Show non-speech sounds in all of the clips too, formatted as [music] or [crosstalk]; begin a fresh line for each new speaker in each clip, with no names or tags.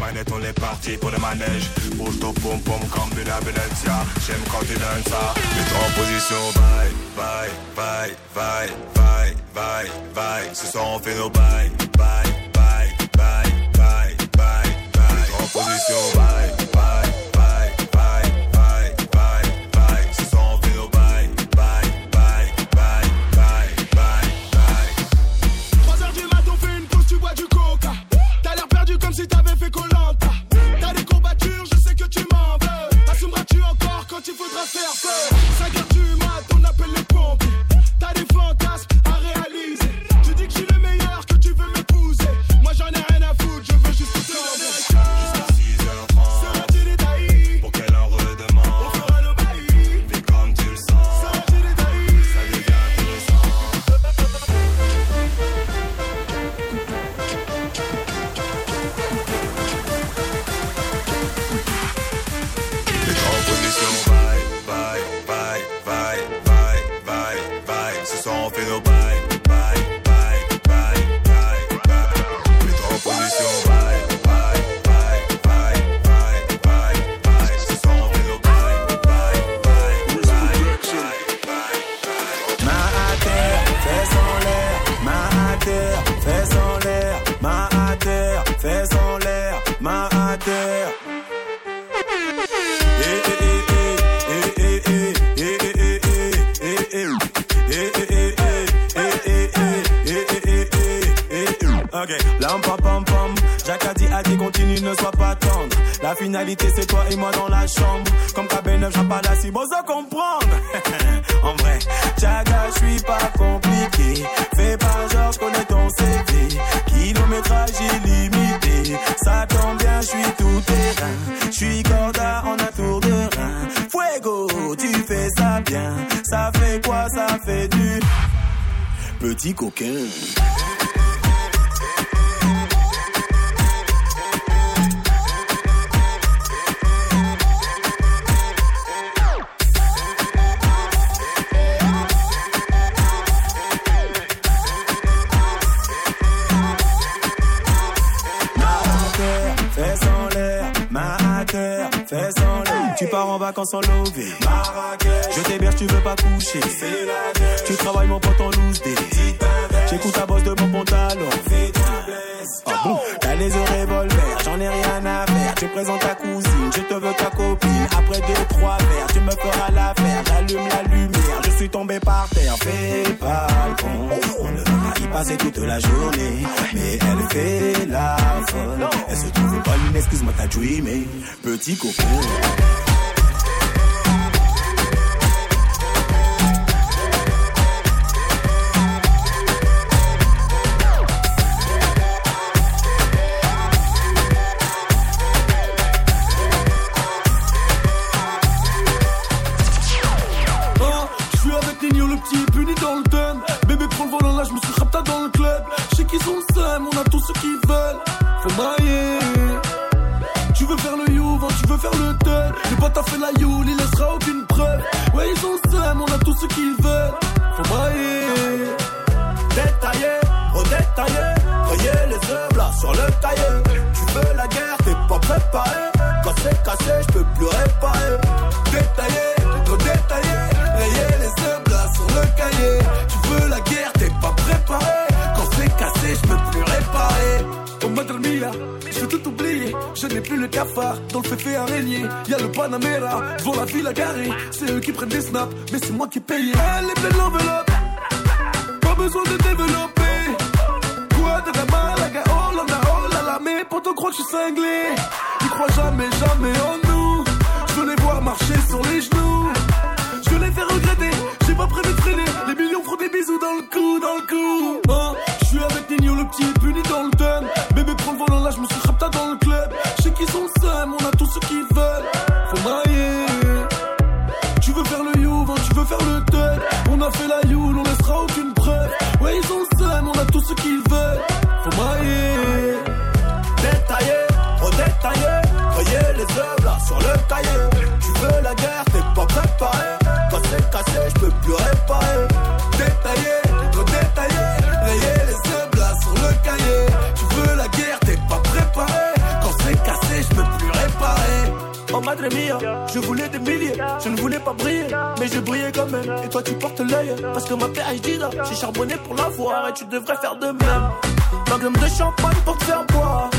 manettes, on est parti pour le manège. Bouge ton pom pom comme une ambulancia. J'aime quand tu donnes ça. Mets en position, bye, bye, bye, bye, bye, bye, bye. Ce soir on fait nos bye, bye, bye, bye, bye, bye, bye. Mets-toi en position, bye.
Tu veux la guerre, t'es pas préparé. Quand c'est cassé, je peux plus réparer. Détaillé, trop détaillé. Rayer les seuls sur le cahier. Tu veux
la guerre, t'es pas préparé. Quand c'est cassé, je peux plus réparer. Au madre mia, je tout oublié. Je n'ai plus le cafard dans le féfé araignée. Y'a le Panamera devant la ville à garer.
C'est eux qui prennent des snaps, mais c'est moi qui paye. Elle est pleine l'enveloppe. Pas besoin de développer. Quoi de la pour te croire que je suis cinglé. Ils croient jamais, jamais en nous. Je veux les voir marcher sur les genoux. Je veux les faire regretter. J'ai pas prévu de freiner. Les millions font des bisous dans le cou, dans le cou. Je voulais des milliers, je ne voulais pas briller, mais je brillais quand même. Et toi tu portes l'œil, parce que ma PhD là, j'ai charbonné pour l'avoir et tu devrais faire de même. Magnum de champagne pour te faire boire,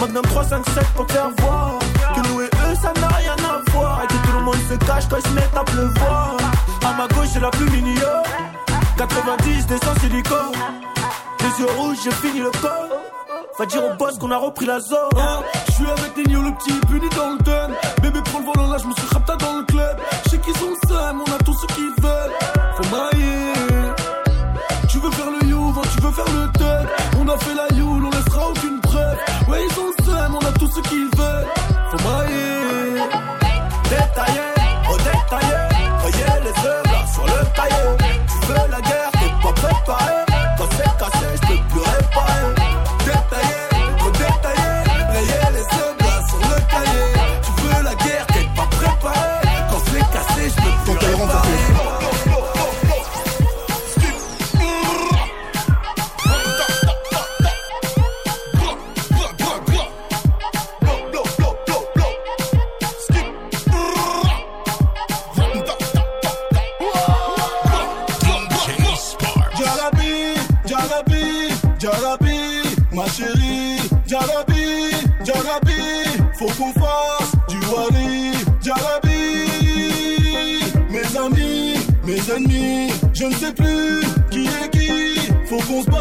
Magnum 357 pour te faire voir. Que nous et eux ça n'a rien à voir, et tout le monde se cache quand ils se mettent à pleuvoir. À ma gauche c'est la plus mignonne, 90 des sans silicone, les yeux rouges j'ai fini le corps. Va dire au boss qu'on a repris la zone. Hein je suis avec Nino, le petit puni dans le thème. Bébé prend le volant là, je me suis rapta dans le club. Je sais qu'ils ont ça, on a tout ce qu'ils veulent. Faut mailler. Tu veux faire le you, tu veux faire le tête. On a fait la youle, on laissera aucune preuve. Ouais, ils ont ça, on a tout ce qu'ils veulent. Faut mailler. Je ne sais plus qui est qui. Faut qu'on se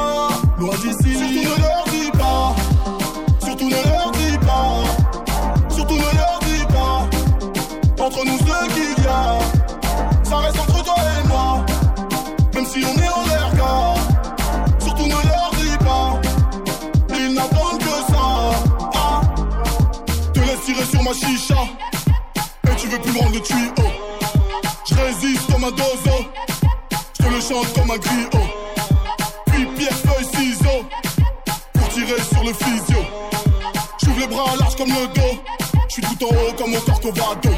corcovado.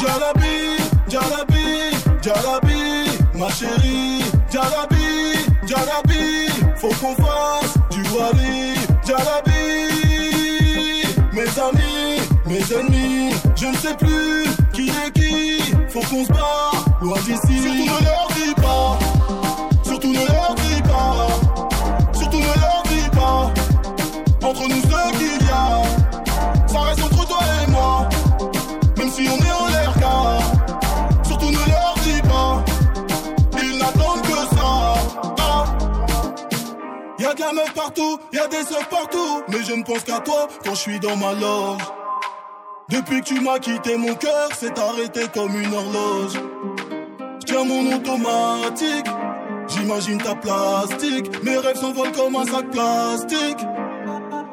Jalabi, Jalabi, Jalabi, ma chérie. Jalabi, Jalabi, faut qu'on fasse du wali. Jalabi, mes amis, mes ennemis, je ne sais plus qui est qui. Faut qu'on se barre, loin d'ici. Surtout ne leur dis pas, Partout, y'a des seufs partout. Mais je ne pense qu'à toi quand je suis dans ma loge. Depuis que tu m'as quitté, mon cœur s'est arrêté comme une horloge. Tiens mon automatique, j'imagine ta plastique. Mes rêves s'envolent comme un sac plastique.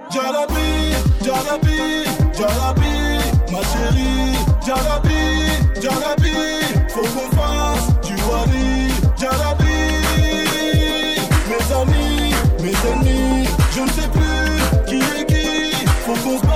Jalabi, Jalabi, Jalabi, ma chérie. Jalabi, Jalabi, faut qu'on fasse du wali. Jalabi, je ne sais plus qui est qui. Faut qu'on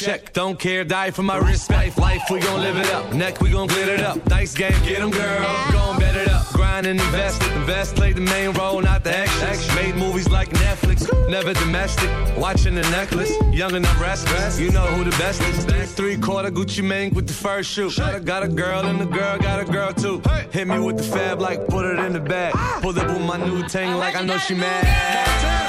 check. Don't care, die for my respect. Life, we gon' live it up. Neck, we gon' glitter it up. Dice game, get 'em, girl. Gon' bet it up. Grind and invest. Invest, play the main role, not the extras. Made movies like Netflix, never domestic. Watching the necklace, young and I'm restless. You know who the best is. Three quarter Gucci Mane with the first shoe. Got a girl and the girl got a girl too. Hit me with the fab like put it in the bag. Pull up with my new tank like I know she mad.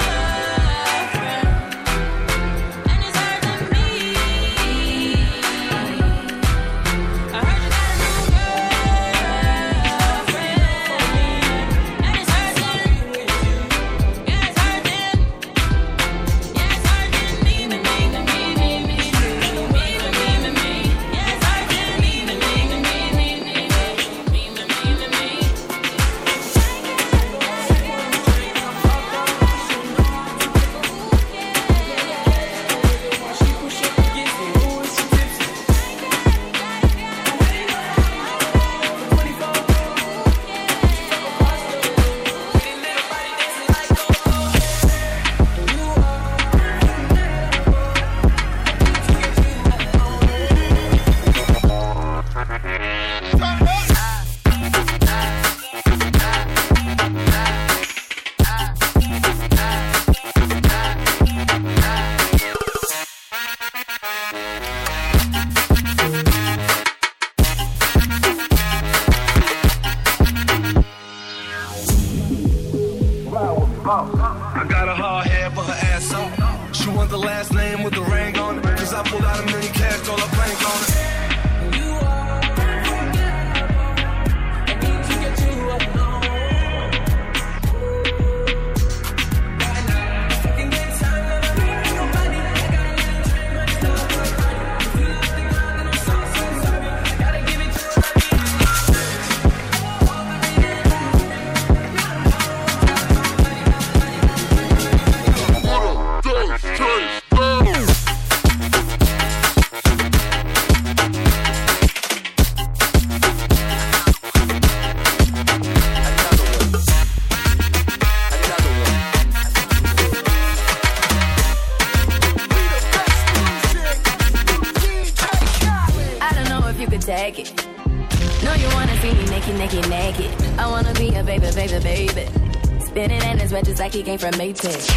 Like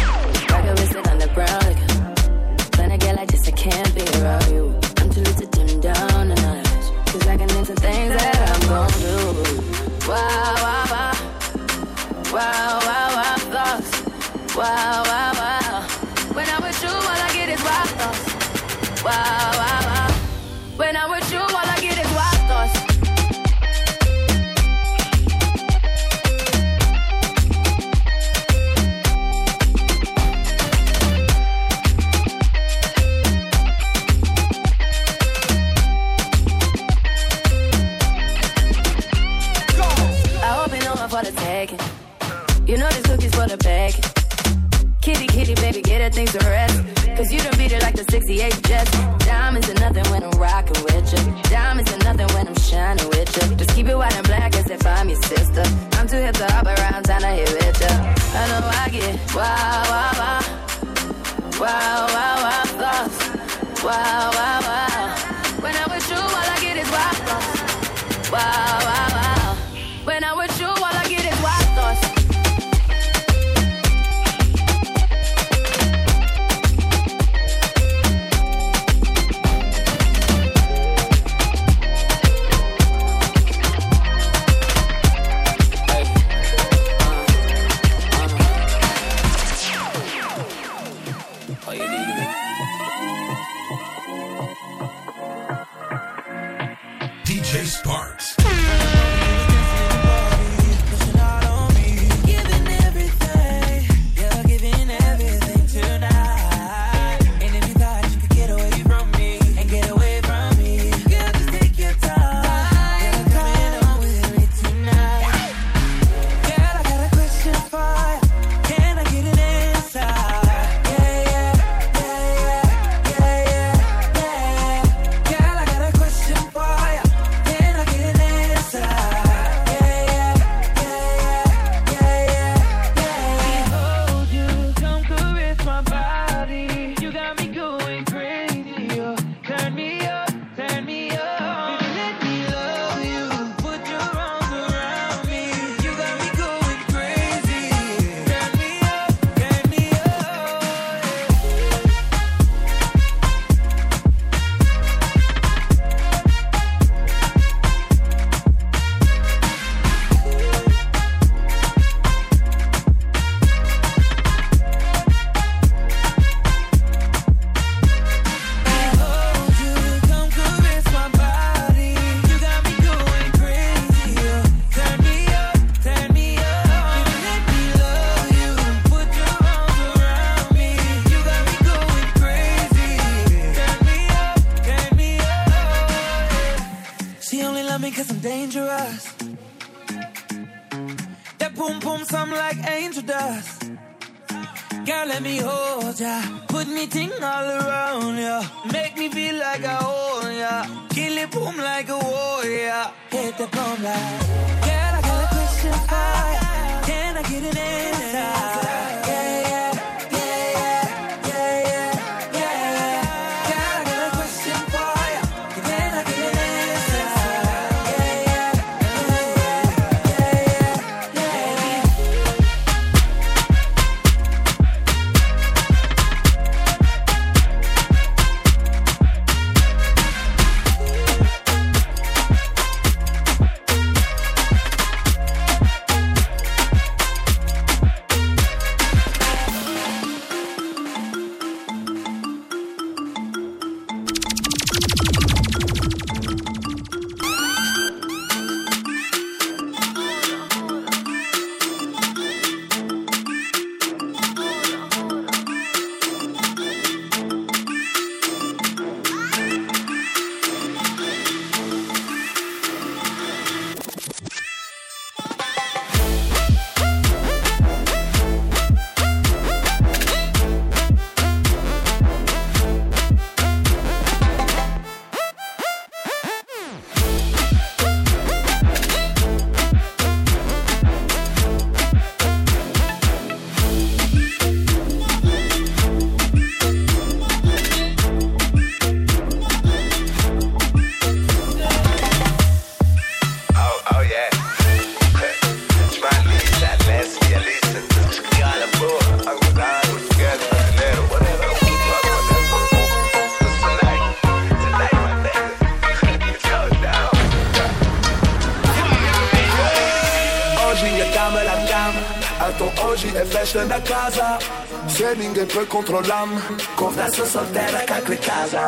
E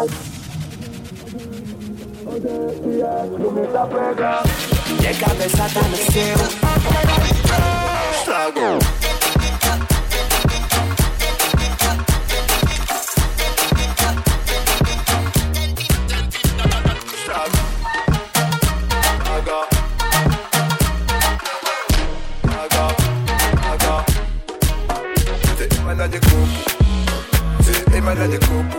cabeça tá no seu Estragou Manda de
coco, manda de coco.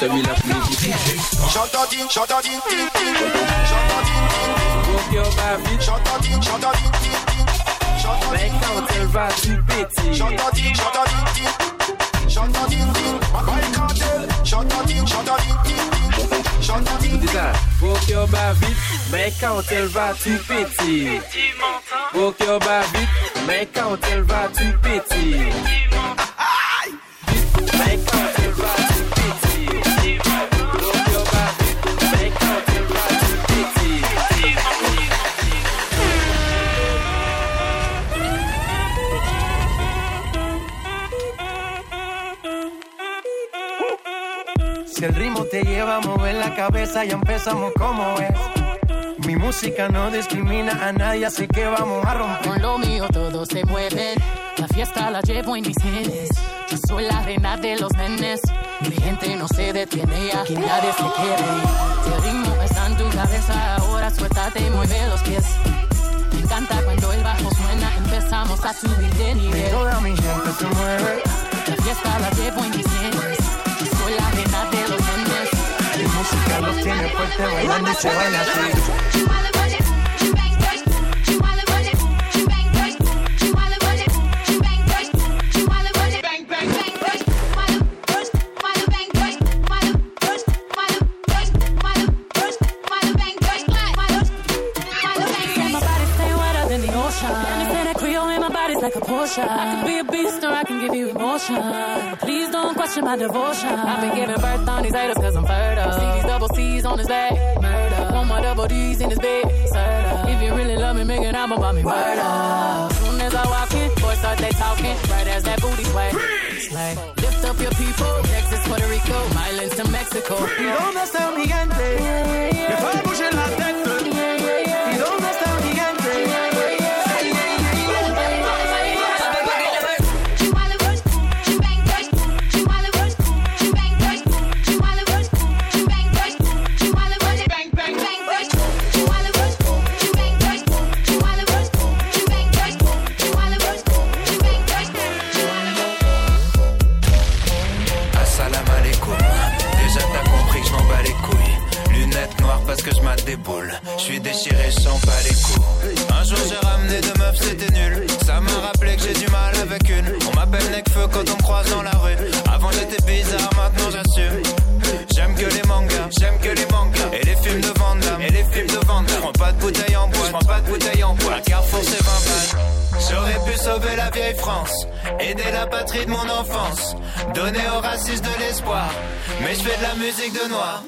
Elle le villa, il se mit la pluie.
J'entends din, j'entends din, din, din. J'entends din, din, din.
Walk your baby,
J'entends din, j'entends din, din, din. J'entends
mais
din,
quand elle va, tu pétis.
j'entends din, j'entends din, din. J'entends din, din. My cartel. J'entends din, j'entends din, din, din. J'entends din,
Dis
din.
ça. Walk your baby, mais quand elle va, tu pétis. Walk your baby,
si el ritmo te lleva a mover la cabeza, ya empezamos como es. Mi música no discrimina a nadie, así que vamos a romper.
Con lo mío todo se mueve. La fiesta la llevo en mis genes. Yo soy la reina de los nenes. Mi gente no se detiene, aquí nadie se quiere. Si el ritmo está en tu cabeza, ahora suéltate y mueve los pies. Me encanta cuando el bajo suena, empezamos a subir de nivel.
Toda mi gente se mueve.
La fiesta la llevo en mis genes. Los
tiene fuerte bailando y se baila así.
Like. I can be a beast or I can give you emotion. Please don't question my devotion. I've been giving birth on these haters cause I'm fertile. See these double C's on his back. Murder. One more double these in this bed. Sir, if you really love me, make an album about me. Up. Soon as I walk in, boys start they talking. Right as that booty sway. Slay. Lift up your people. Texas, Puerto Rico, Islands to Mexico.
¿Y dónde está mi gente?
Donner aux racistes de l'espoir. Mais je fais de la musique de noir.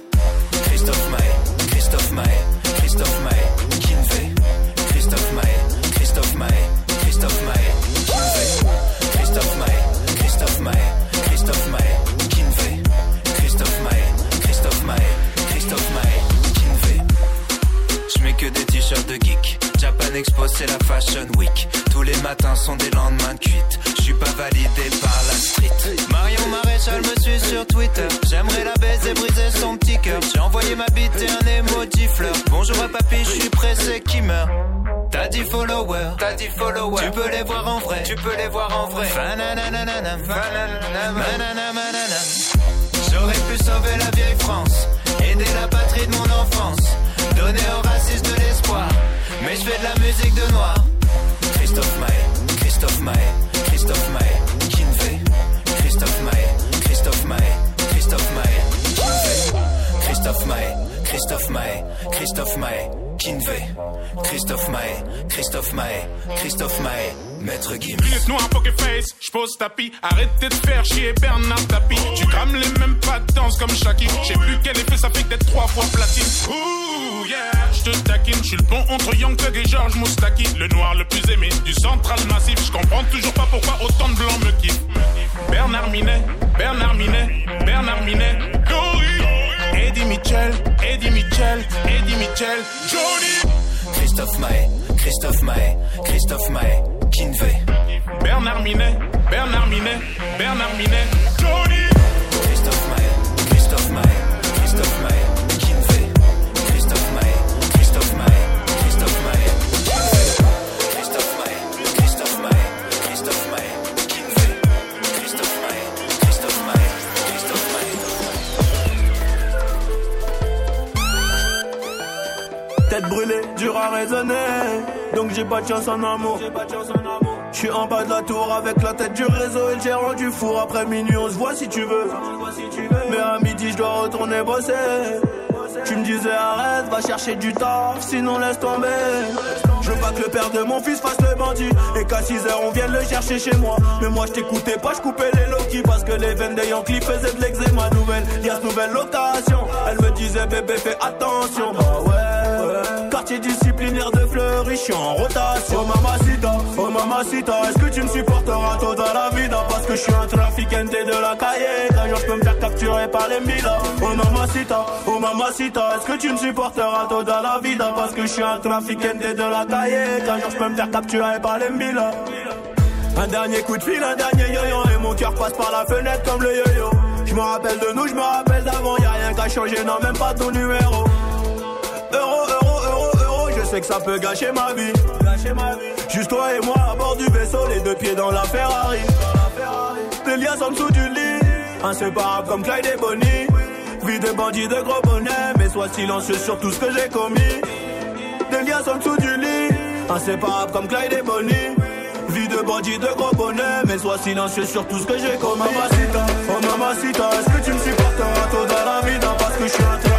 Tu peux les voir en vrai. J'aurais pu sauver la vieille France, aider la patrie de mon enfance, donner aux racistes de l'espoir. Mais je fais de la musique de noir. Christophe Maé, Christophe Maé, Christophe Maé, Kinvé. Christophe Maé, Christophe Maé, Christophe Maé, Kinvé. Christophe Maé, Christophe Maé, Christophe Maé, Kinvé. Christophe Maé, Christophe Maé, Christophe Maé, Maître Gims.
Lunettes noires, poker face, j'pose tapis. Arrêtez de faire chier Bernard Tapie. Tu crames les mêmes pas de danse comme Shaki. J'sais plus quel effet ça fait d'être trois fois platine. Ouh, yeah, j'te taquine. J'suis le pont entre Young Thug et George Moustaki. Le noir le plus aimé du central massif. J'comprends toujours pas pourquoi autant de blancs me kiffent. Bernard Minet, Bernard Minet, Bernard Minet. Gory. Eddie Mitchell, Eddie Mitchell, Eddie Mitchell. Johnny.
Christophe Maé, Christophe Maé, Christophe Maé, Kinvé.
Bernard Minet, Bernard Minet, Bernard Minet. Johnny.
Christophe Maé, Christophe Maé, Christophe Maé. Christophe Maé, Christophe Maé, Christophe Maé. Christophe Maé, Christophe Maé, Christophe Maé. Christophe Maé, Christophe Maé, Christophe Maé.
Tête brûlée, dur à raisonner. Donc j'ai pas de chance en amour. Je suis en bas de la tour avec la tête du réseau et le gérant du four. Après minuit, on se voit si tu veux. Mais à midi, je dois retourner bosser. Tu me disais arrête, va chercher du taf, sinon laisse tomber. Je veux pas que le père de mon fils fasse le bandit Et qu'à 6 heures on vienne le chercher chez moi Mais moi je t'écoutais pas, je coupais les Loki Parce que les veines des Yankees faisaient de l'eczéma nouvelle Y'a nouvelle location Elle me disait bébé fais attention Bah. Quartier disciplinaire de Fleury, je suis en rotation. Oh mamacita, oh mamacita Est-ce que tu me supporteras tôt dans la vida Parce que je suis un trafiquante de la cahier. Qu'un jour je peux me faire capturer par les milas Oh mamacita, oh mamacita Est-ce que tu me supporteras tôt dans la vida Parce que je suis un trafiquante de la cahier. Qu'un jour je peux me faire capturer par les milas un dernier coup de fil, un dernier yo-yo Et mon cœur passe par la fenêtre comme le yo-yo. Je me rappelle de nous, je me rappelle d'avant Y'a rien qu'à changer, non même pas ton numéro. Euro, euro, sais que ça peut gâcher ma vie. Vie Juste toi et moi à bord du vaisseau Les deux pieds dans la Ferrari. Des liasses en dessous du lit Inséparables comme Clyde et Bonnie. Vie de bandit de gros bonnet Mais sois silencieux sur tout ce que j'ai commis. Des liasses en dessous du lit Inséparables comme Clyde et Bonnie. Vie de bandit de gros bonnet Mais sois silencieux sur tout ce que j'ai commis. Mamacita, oh mamacita Est-ce que tu me supporteras tôt dans la vida Parce que je suis un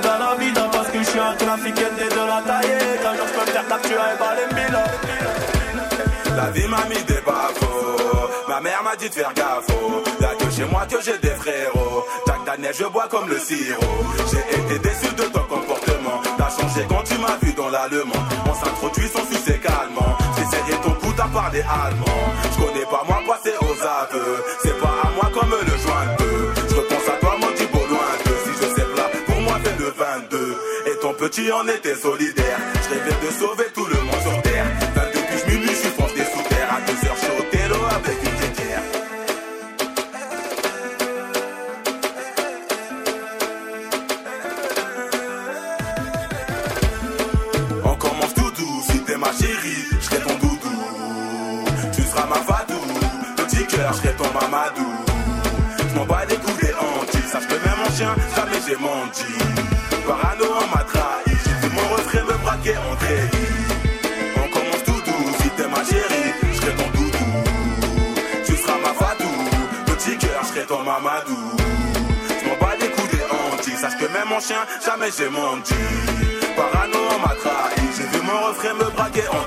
dans la vie, parce que je suis un trafiquant de la taille. Quand je peux faire tu as ébalé mille.
La vie m'a mis des bafos, ma mère m'a dit de faire gaffe. Là que
chez moi que j'ai des frérots, Jack Daniel je bois comme le sirop. J'ai été déçu de ton comportement, t'as changé quand tu m'as vu dans l'allemand. On s'introduit sans succès calmement, j'essayais ton coup t'as parlé allemand. Je connais pas moi c'est aux aveux, c'est pas petit, on était solidaire. Je rêvais de sauver tout le monde sur terre. 22 que je je suis France des sous terre. À 2 heures, je suis au avec une tickère. On commence tout doux, si t'es ma chérie, je serai ton doudou. Tu seras ma vadou, petit cœur, je serai ton mamadou. Je m'en bats les coups des hantises, sache que même mon chien, jamais j'ai menti. Parano en ma on commence tout doux, si t'es ma chérie, je serai ton doudou. Tu seras ma fatou, petit cœur, je serai ton mamadou. Je m'en bats les coups des hantis, sache que même mon chien, jamais j'ai menti. Parano, on m'a trahi, j'ai vu mon refrain me braquer en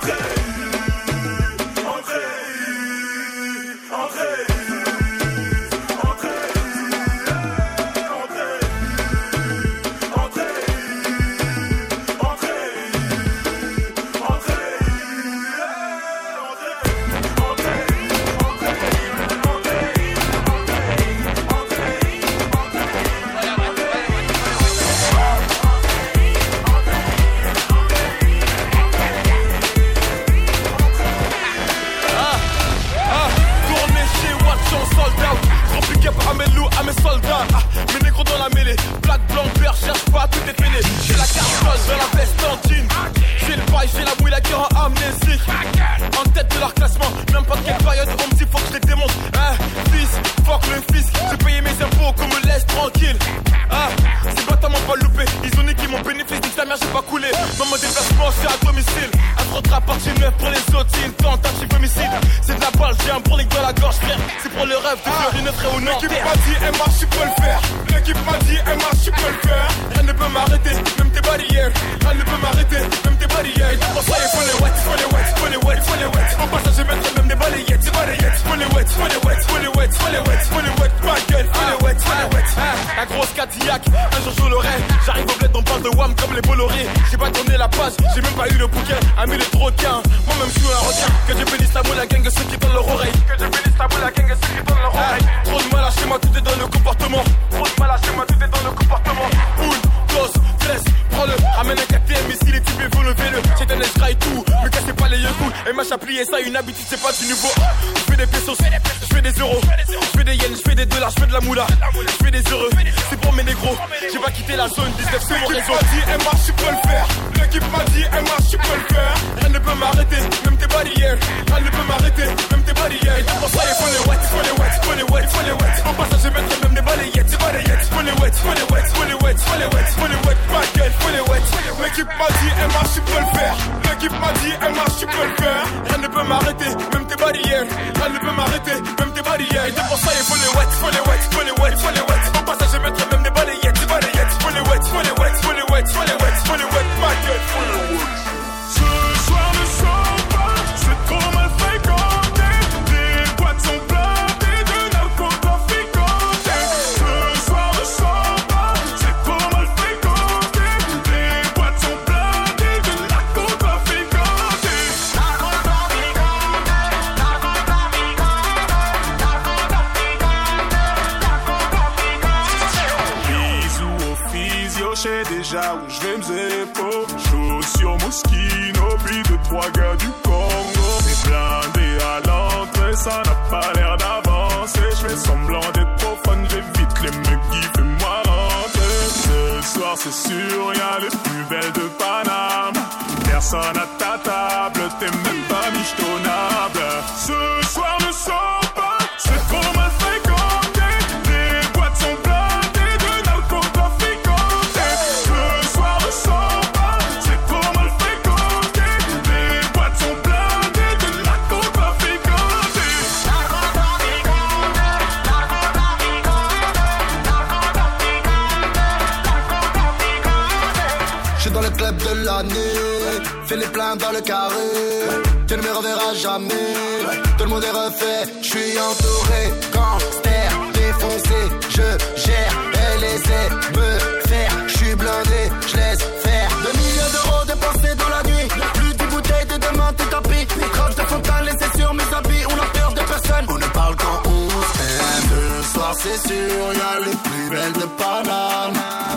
voiture, y'a les plus belles de Paname.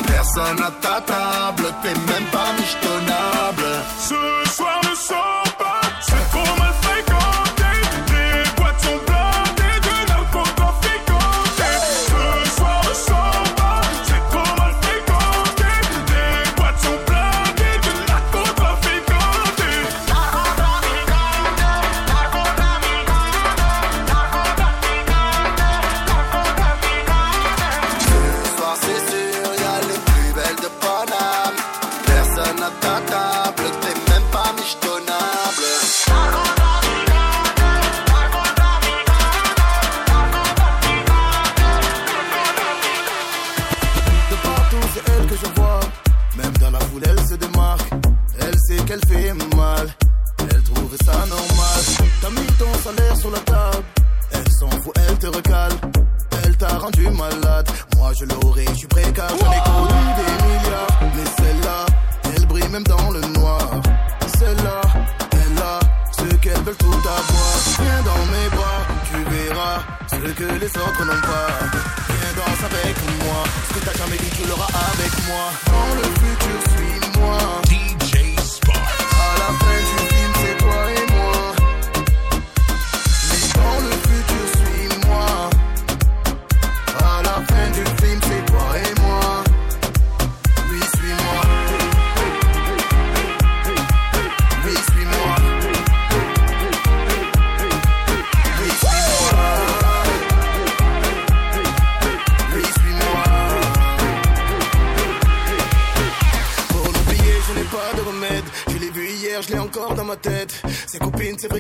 Personne à ta table, t'es même pas michetonnable.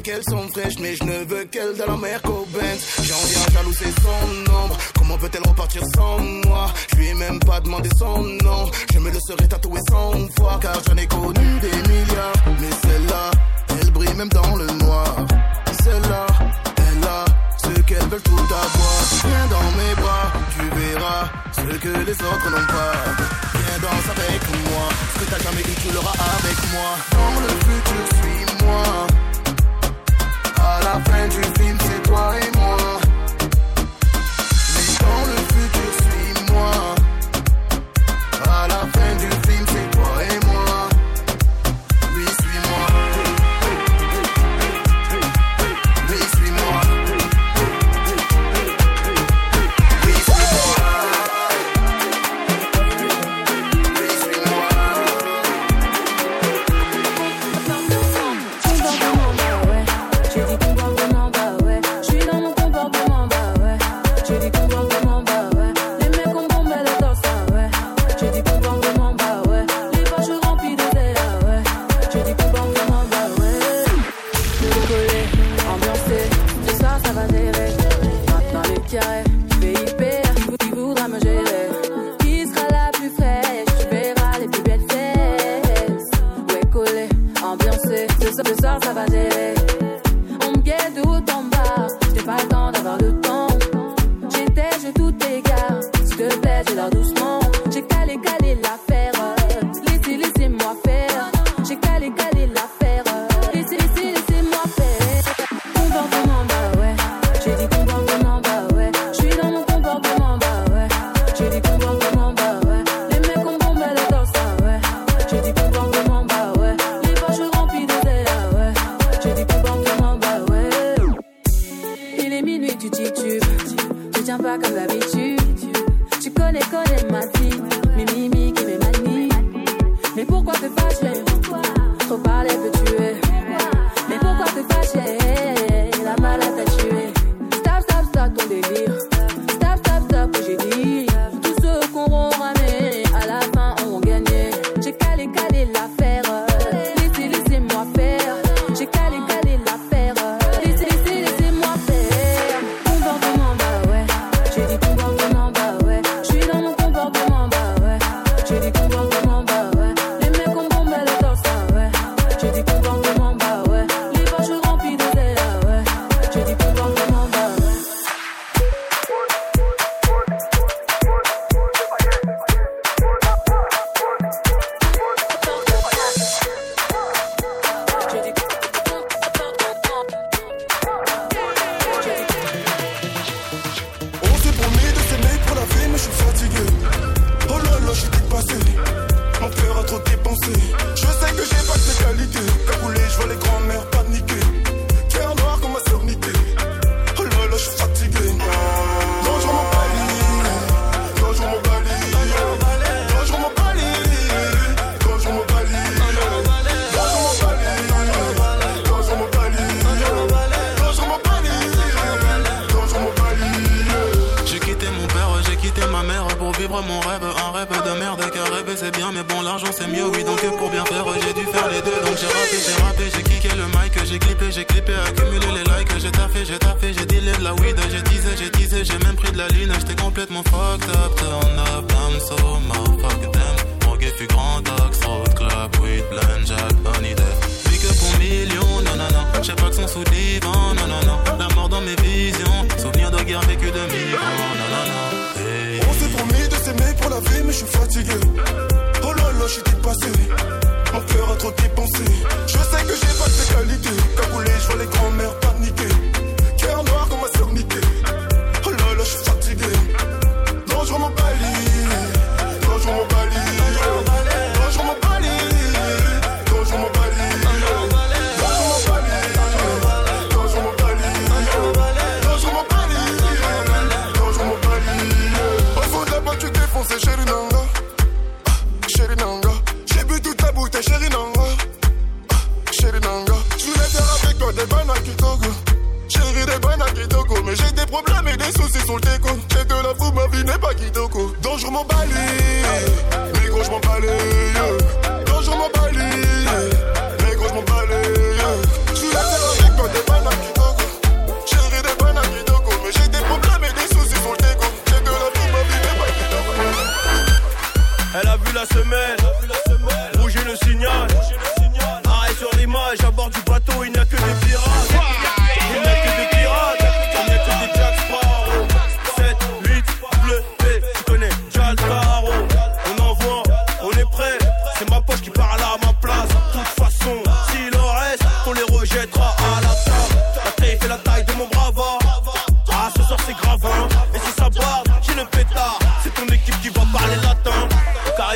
qu'elles sont fraîches, mais je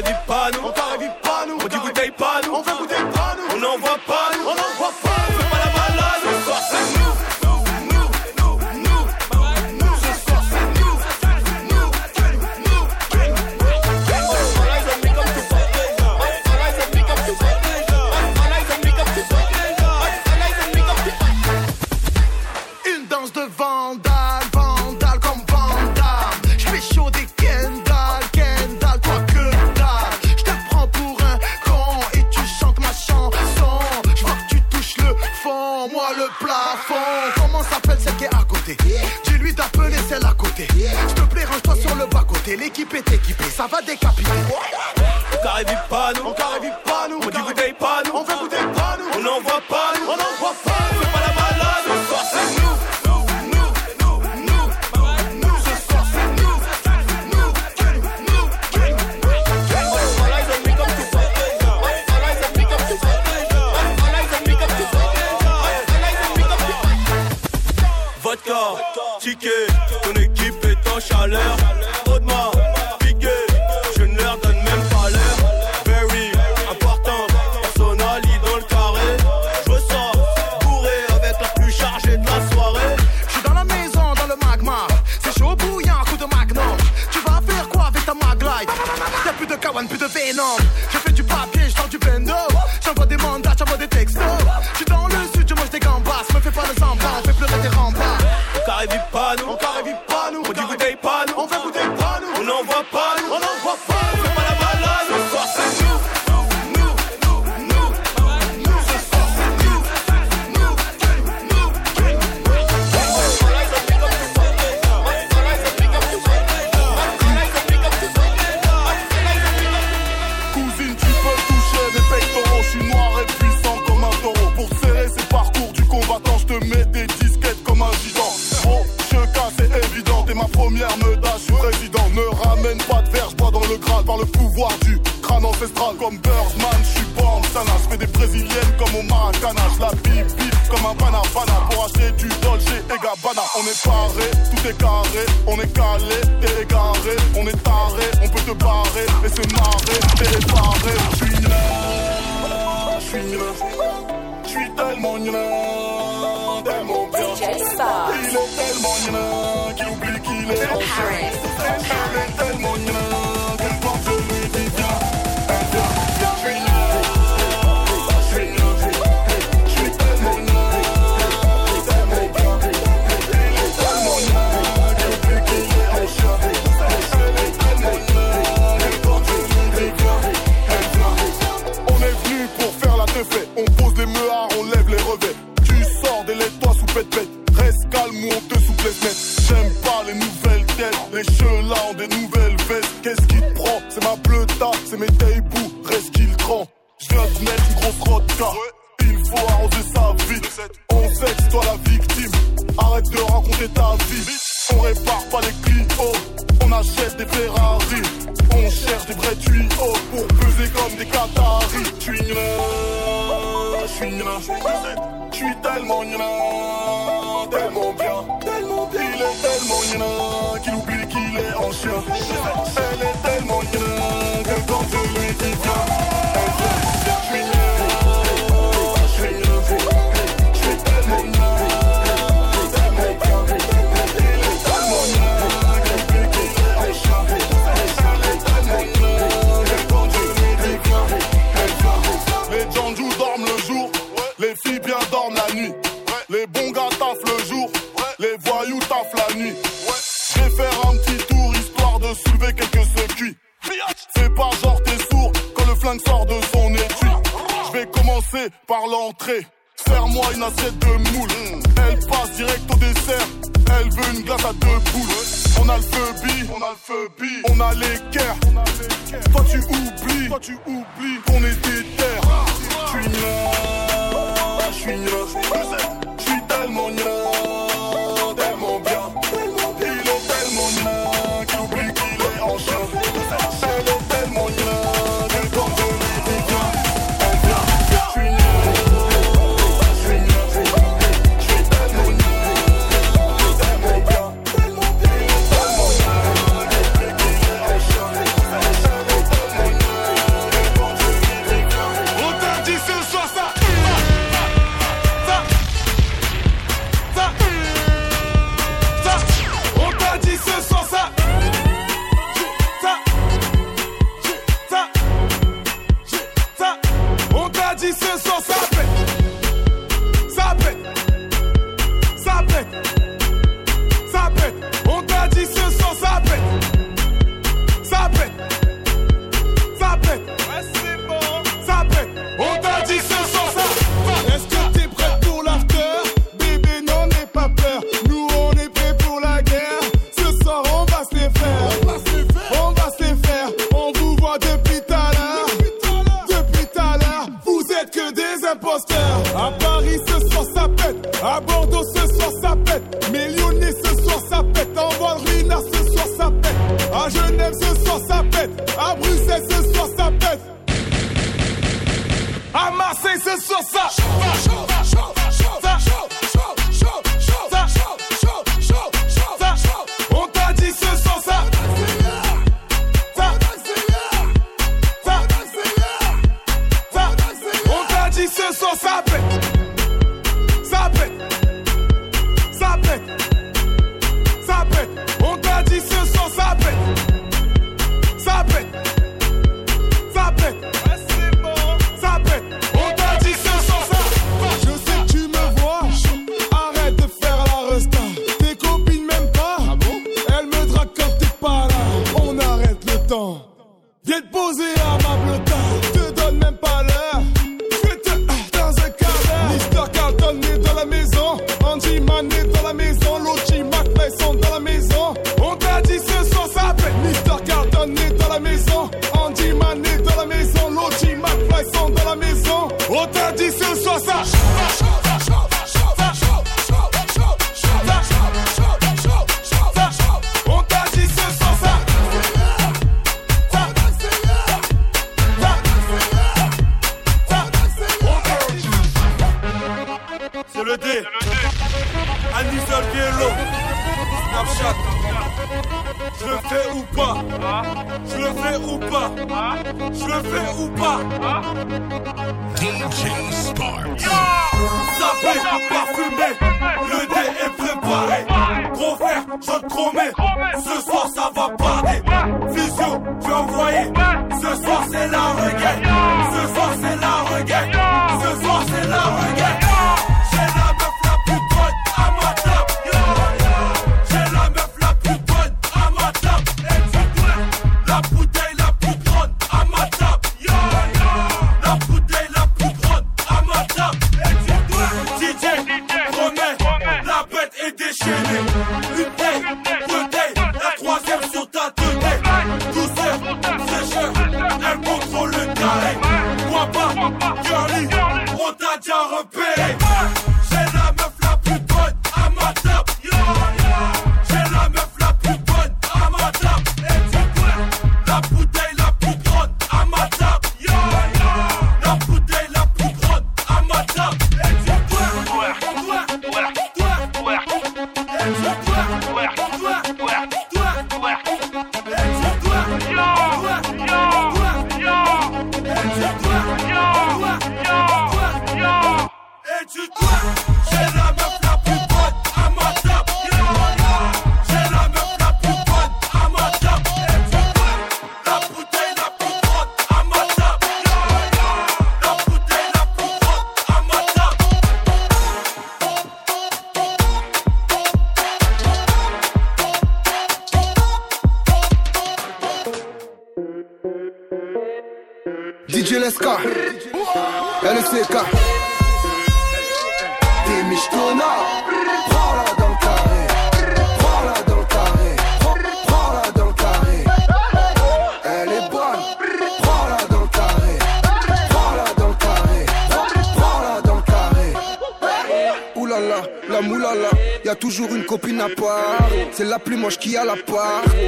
de
pano. quête des
Ferrari. On cherche des vrais tuyaux pour peser comme des Qataris. J'suis nul, j'suis nul, j'suis tellement nul, tellement bien, tellement bien. Il est tellement nul qu'il oublie qu'il est en chien. Elle est tellement nul que quand je lui dis bien, elle vient. l'entrée. Serre-moi une assiette de moule. Elle passe direct au dessert. Elle veut une glace à deux boules. On a le phobie, on a le phobie, on a l'équerre. Toi tu oublies, toi tu oublies qu'on était terre. Je suis là, je suis là.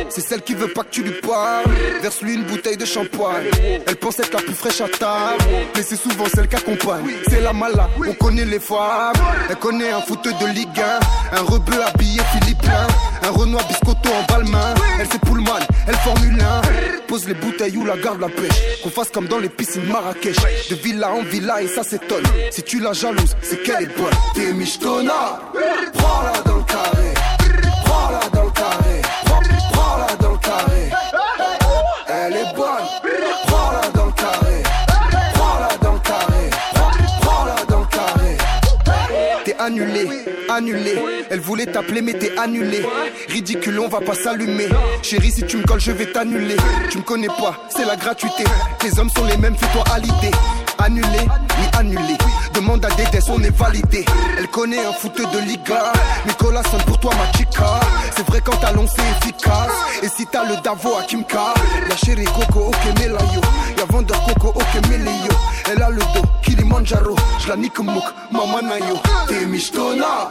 C'est
celle qui veut pas que tu lui parles. Verse-lui une bouteille de champagne. Elle pense être la plus fraîche à table. Mais c'est souvent celle qu'accompagne. C'est la mala, on connaît les femmes. Elle connaît un fauteuil de Ligue 1. Un rebeu habillé philippin. Un Renoir biscotto en balmain. Elle c'est Pullman, elle Formule 1. Pose les bouteilles ou la garde la pêche. Qu'on fasse comme dans les piscines Marrakech. De villa en villa et ça s'étonne. Si tu la jalouses, c'est qu'elle est bonne. T'es michetonna annulé. Elle voulait t'appeler, mais t'es annulé. Ridicule, on va pas s'allumer. Chérie, si tu me colles, je vais t'annuler. Tu me connais pas, c'est la gratuité. Tes hommes sont les mêmes, fais-toi à l'idée. Annulé, ni annulé. Demande à Dédès, on est validé. Elle connaît un foot de Liga. Nicolas sonne pour toi, ma chica. C'est vrai quand t'as lancé efficace. Et si t'as le Davo à Kimka, la chérie Coco, ok, Melayo. Y'a vendeur Coco, ok, Melayo. Elle a le dos, Kilimanjaro. Je la nique mouk.
Mama na yo, te mișto la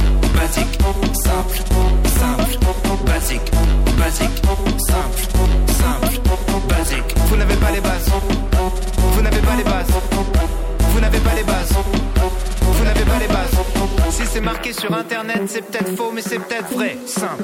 Basique. Simple. Vous n'avez pas les bases. Vous n'avez pas les bases. Vous n'avez pas les bases. Vous n'avez pas les bases. Si c'est marqué sur internet, c'est peut-être faux, mais c'est peut-être vrai. Simple.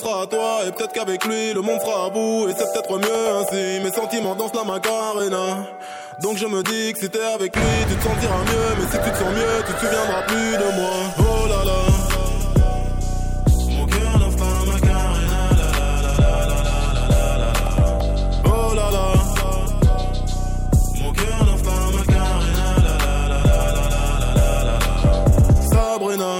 sera à toi Et peut-être qu'avec lui le monde sera à bout Et c'est peut-être mieux ainsi Mes sentiments dansent la macarena Donc je me dis que si t'es avec lui tu te sentiras mieux Mais si tu te sens mieux tu te souviendras plus de moi Oh là là Sabrina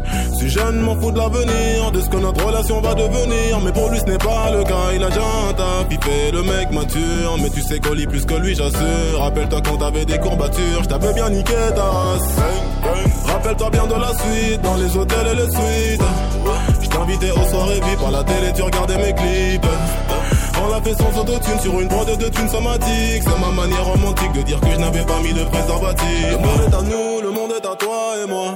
suis jeune, m'en fous de l'avenir, de ce que notre relation va devenir, mais pour lui ce n'est pas le cas, il a déjà un taf, il fait le mec mature, mais tu sais qu'on lit plus que lui, j'assure. Rappelle-toi quand t'avais des courbatures, je t'avais bien niqué ta race. Rappelle-toi bien de la suite, dans les hôtels et les suites. Je t'invitais aux soirées vie par la télé, tu regardais mes clips. On l'a fait sans autotune sur une prod de thunes somatique. C'est ma manière romantique de dire que je n'avais pas mis de préservatif. Le monde est à nous, le monde est à toi et moi.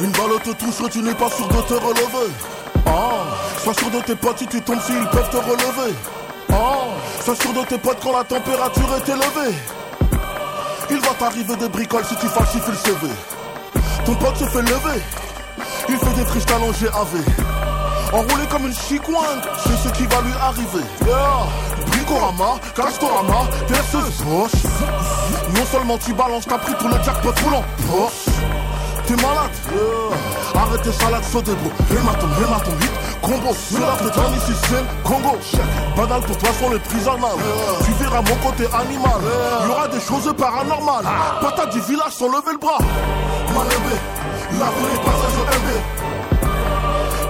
Une balle te touche, tu n'es pas sûr de te relever. Oh. Sois sûr de tes potes si tu tombes, s'ils peuvent te relever. Oh. Sois sûr de tes potes quand la température est élevée. Il va t'arriver des bricoles si tu falsifies le CV. Ton pote se fait lever. Il fait des freestyles en GAV.
enroulé comme une chicoine, c'est ce qui va lui arriver. Yeah. Bricorama, Castorama, perceuse poche. Non seulement tu balances, t'as pris tout le jackpot roulant poche. T'es malade, yeah. arrête tes salades sautées bro. Hématome, hématome, vite, combo. C'est la fête en ici, c'est Congo. Banal pour toi sont les prisonniers. Tu verras mon côté animal. Il y aura des choses paranormales. Patate du village sont levé le bras. Malébé, la rue est passage au MB.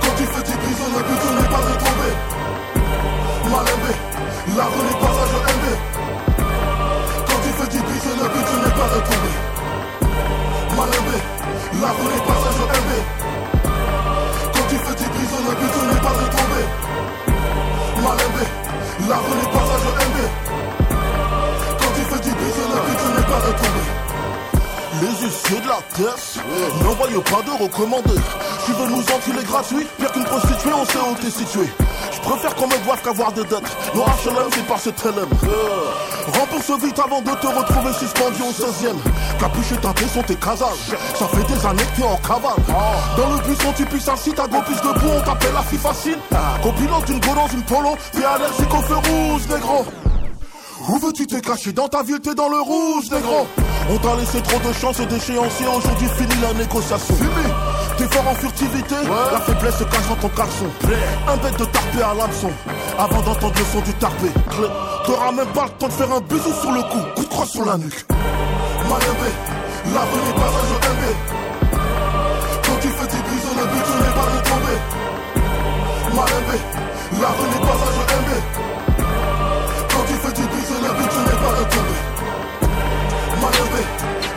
Quand tu fais tes prisons, le but n'est pas de tomber. Malébé, la rue de tomber. Mal aimé, la roue n'est pas sage aimé. Quand tu fais tes prisons, le but n'est pas de tomber. Mal aimé, la roue n'est pas Les huissiers de la tête, n'envoyez pas de recommandés. Tu veux nous enfiler gratuit, pire qu'une prostituée, on sait où t'es situé. Je préfère qu'on me doive qu'avoir des dettes. Nos HLM, c'est par cette LM. Rembourse vite avant de te retrouver suspendu au 16ème. Capuche teinté sont tes casages. Ça fait des années que t'es en cavale. Dans le buisson, tu puisses assis, ta go plus debout, on t'appelle la fille facile. Copilote une go dans une polo, t'es allergique au feu rouge, négro. Où veux-tu te cacher Dans ta ville, t'es dans le rouge, négro. On t'a laissé trop de chance et d'échéancier. Aujourd'hui, fini la négociation. Fini. T'es fort en furtivité. La faiblesse se cache dans ton caleçon. Un bête de tarpé à l'hameçon. Avant d'entendre le son du tarpé. T'auras même pas le temps de faire un bisou sur le cou. Coup de crosse sur la nuque. Malébé, la rue n'est pas un jeu MB. Quand tu fais tes prisons, le but n'est pas de tomber. Malébé, la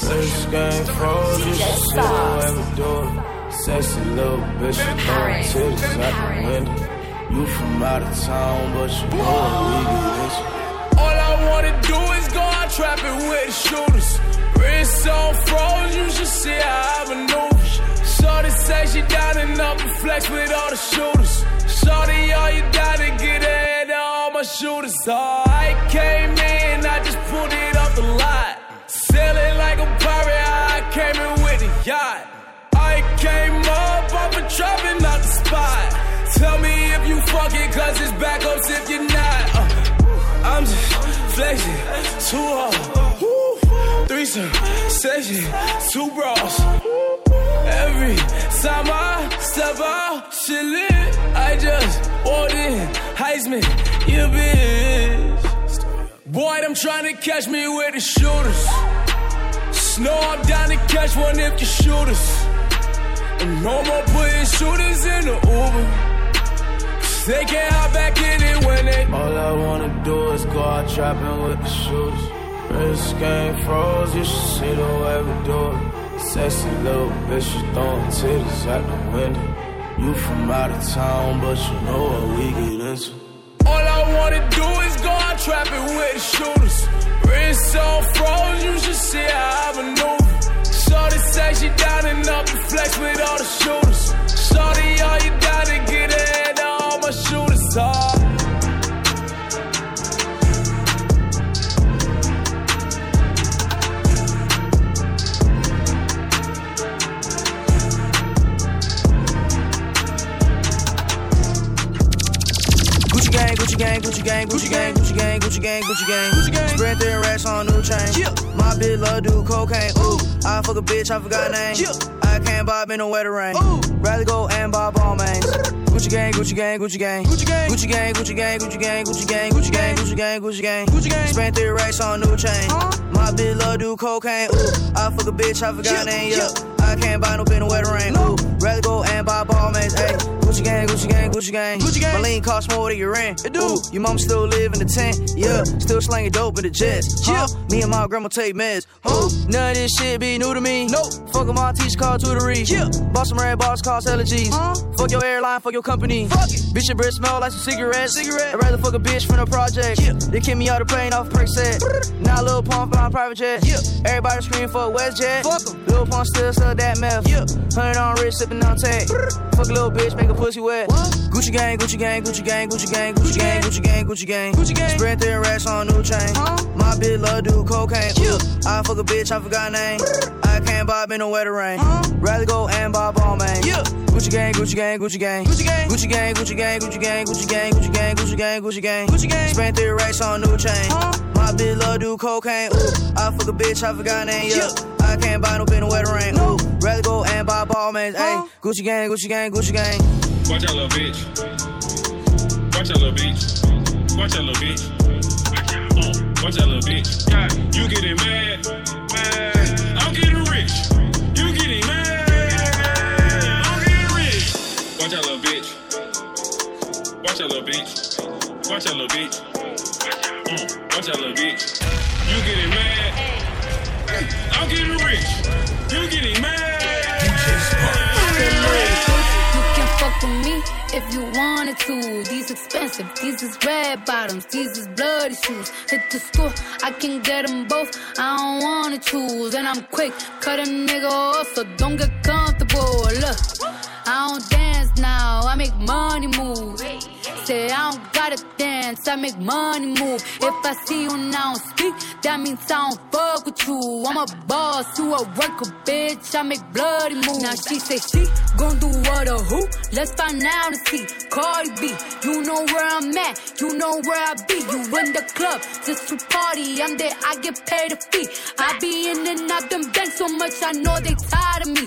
This game froze, you should see the way we do it. Sexy little bitch, you throwing titties out the window. You from out of town, but you know what we get into.
All I wanna do is go out trapping with the shooters. Wrist on froze, you should see how I maneuver. Shorty say she down and up and flex with all the shooters. Shorty, all you down to get ahead of all my shooters. Oh, I came in, I just pulled it off the lot. Sailing like pirate, I came in with a yacht. I came up off a trapping out the spot. Tell me if you fuck it, cause it's backups if you're not. Uh, I'm just flexing, too hard. Woo. Threesome, session, two bras. Every time I step out, shit lit. I just walked in, Heisman, you bitch. Boy, I'm trying to catch me with the shooters. Snow, I'm down to catch one if you shoot us. And no more putting shooters in the Uber. 'Cause They can't hop back in it when they.
All I wanna do is go out trapping with the shooters. Wrist game froze, you should see the way we do it. Sexy little bitch, you throwing titties out the window. You from out of town, but you know what we get into.
All I wanna do is go out trapping with the shooters. Wrist on froze, you should see how I maneuver. Shorty say she down and up and flex with all the shooters. Shorty, all you to get ahead of all my shooters. Oh.
Gang, Gucci gang, Gucci gang, Gucci gang, Gucci gang, Gucci gang, Gucci gang, Gucci gang. Spread their racks on new chain. My bitch love do cocaine. Ooh, I fuck a bitch, I forgot name. I can't bob in no wetter rain. Rather go and bob all mains. Gucci gang, Gucci gang, Gucci gang, Gucci gang, Gucci gang, Gucci gang, Gucci gang, Gucci gang, Gucci gang, Gucci gang, Gucci gang, Gucci gang. Spent three racks on new chain. My bitch love do cocaine. Ooh, I fuck a bitch, I forgot name. Yeah, I can't buy no bin no wetter rain. Ooh, Rather go and buy ball ayy. Gucci gang, Gucci gang, Gucci gang. Gucci gang. My lean cost more than your rent. It do. your mom still live in the tent. Yeah, still slanging dope in the jets. Yeah. Me and my grandma take meds. Huh? None of this shit be new to me. Nope. Fuck my teacher called tutory. Yeah. Bought some red bars, cost allergies. Huh? Fuck your airline, fuck your company. Fuck it. Bitch, your breath smell like some cigarettes. Cigarette. I'd rather fuck a bitch from the project. Yeah. They kick me out the plane off Percocet. now Lil Pump flying private jet. Yeah. Everybody scream for a Fuck Fuck 'em. Lil Pump still sell that meth. Yeah. Hundred on wrist, sipping on tag. Fuck a little bitch, make a pussy wet. Gucci gang, Gucci gang, Gucci gang, Gucci gang, Gucci gang, Gucci gang, Gucci gang. Gucci gang. Spread thin racks on new chain. My bitch love do cocaine. I fuck a bitch, I forgot name. I can't buy me no wetter rain. Rather go and buy ball man. Yeah. Gucci gang, Gucci gang, Gucci gang, Gucci gang, Gucci gang, Gucci gang, Gucci gang, Gucci gang, Gucci gang, Gucci gang, Gucci gang, Gucci gang. Spend three racks on new chain. My bitch love do cocaine. Ooh, I fuck a bitch, I forgot name. Yeah. I can't buy no bin no wetter rain. Ooh, rather go and buy ball man. Hey, Gucci gang, Gucci gang, Gucci gang.
Watch out, little bitch. Watch out, little bitch. Watch out, little bitch. Uh, Watch out, little bitch. You getting mad? Mad. I'm getting rich. You getting mad? I'm getting rich. Watch out, little bitch. Watch out, little bitch. Watch out, little bitch. Uh, Watch out, little bitch. You getting mad? I'm getting rich. You getting mad?
You can fuck with me if you wanted to. These expensive, these is red bottoms, these is bloody shoes. Hit the school, I can get them both. I don't wanna choose, and I'm quick, cut a nigga off, so don't get comfortable. Look, I don't dance now, I make money move. I don't gotta dance, I make money move. If I see you now speak, that means I don't fuck with you. I'm a boss, you a worker, bitch. I make bloody moves. Now she say she gon' do what or who? Let's find out and see. Cardi B, you know where I'm at, you know where I be. You in the club just to party. I'm there, I get paid a fee. I be in and out them banks so much, I know they tired of me.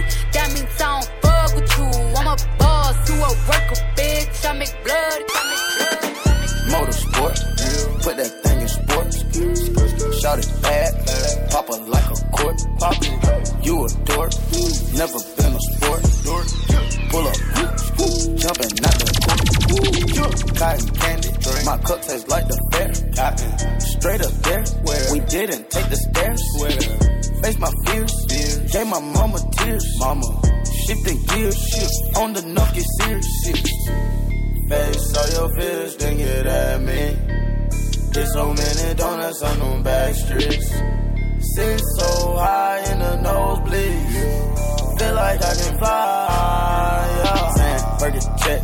now that means I don't fuck with you. I'm a boss, you a worker, bitch. I make blood, I make blood.
Motorsport, put that thing in sports. Shout it bad, pop it like a court. Pop it, you a dork, never been a sport. Pull up, jumping out the court. Cotton candy, my cup tastes like the fair. Cotton, straight up there, where we didn't take the stairs. Face my fears, gave my mama tears. Mama, shifting gears, shift on the knock, get serious. Face all your fears, then get at me. There's so many donuts on them back streets. Sit so high in the nosebleeds. Feel like I can fly. Yeah. Sam, Burger check,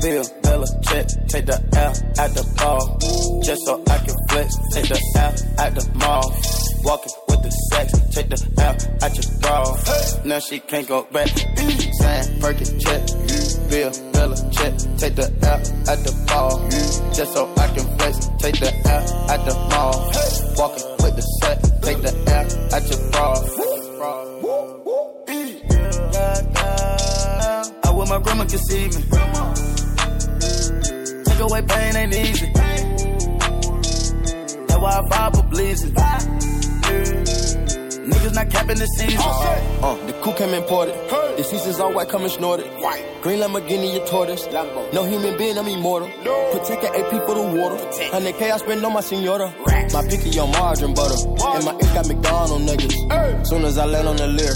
Bill, Bella check. Take the L at the ball. Just so I can flex. Take the L at the mall. Walking the sex. Take the L at your bra. Now she can't go back. Sam, Burger check, Bill, Bella check. Take the L at the ball. Just so I can flex. Take the L at the mall. Walking with the set. Take the L at your bra. I wish my grandma could see me. Take away pain ain't easy. That's why I vibe for bleeding. Niggas not capping the season. Uh, the coup came imported. The seasons all white, coming snorted. White. Green Lamborghini, your tortoise. No human being, I'm immortal. Protect an AP for the water. 100K I spend on my senora. My picky on margarine butter. And my ink got McDonald niggas. Soon as I land on the Lear,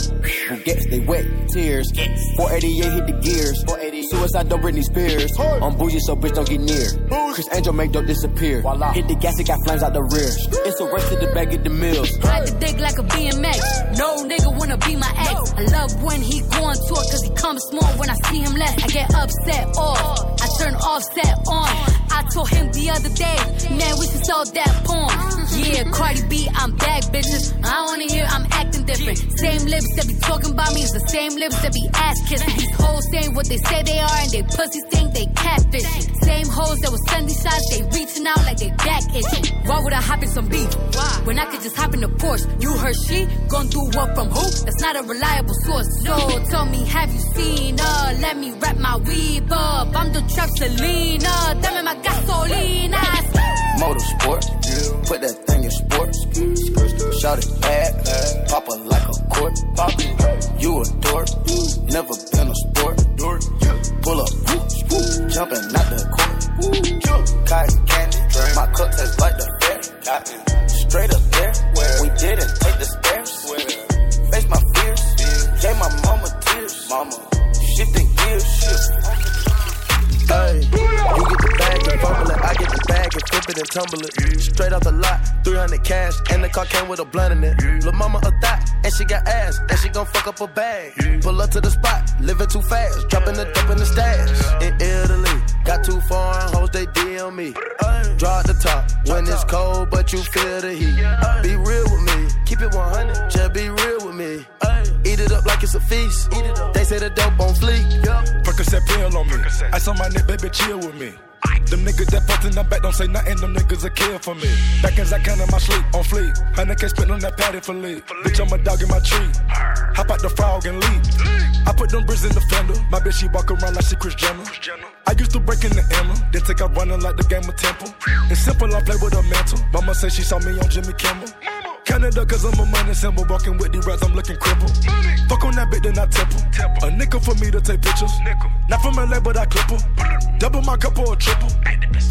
who gets they wet tears. 488 hit the gears. Suicide don't Britney Spears. I'm bougie, so bitch don't get near. Criss Angel make dope disappear. Hit the gas, it got flames out the rear. It's a rush to the bag at the mills.
Ride the dick like a BMX. No nigga wanna be my ex. I love when he go on tour cause he comes small when I see him less. I get upset off. I turn Offset on. I told him the other day, man, we should sell that porn. Yeah, Cardi B, I'm back, bitches. I wanna hear I'm acting different. Same lips that be talking about me is the same lips that be ass kissing. These hoes saying what they say they are and they pussies think they catfish. Same hoes that was sending shots, they reaching out like they back itching. Why would I hop in some beef? When I could just hop in the Porsche. You heard she gon' do what from who? That's not a reliable source. So tell me, have you seen her? Let me wrap my weave up. I'm the trap Selena. Dame my gasolina.
Motorsport, put that thing in sports. Shout it bad, pop it like a court. You a dork, never been a sport. Dork. Pull up, jumping out the court. Cotton candy, my cup tastes like the fair. Tumble it. Straight off the lot, 300 cash, and the car came with a blunt in it. Lil' mama a thot, and she got ass, and she gon' fuck up a bag. Pull up to the spot, living too fast, dropping the dope in the stash. In Italy, got two foreign hoes, they DM me. Draw the top when it's cold, but you feel the heat. Be real with me, keep it 100, just be real with me. Eat it up like it's a feast. They say the dope on fleek.
Percocet pill on me. I saw my neck, baby, chill with me. Them niggas that fucked in the back don't say nothing, them niggas a kill for me. Back as I can in my sleep, on fleek. Honey can't spit on that patty for lead. Bitch, I'm a dog in my tree. Hop out the frog and leap. I put them bricks in the fender. My bitch, she walk around like she Kris Jenner. I used to break in the Emma, then take out running like the game of Temple. It's simple, I play with a mantle. Mama say she saw me on Jimmy Kimmel. Canada, cause I'm a money symbol. Walking with the rats, I'm looking crippled. Fuck on that bitch, then I temple. A nickel for me to take pictures. Not from LA, but I clip. Double my cup or a triple.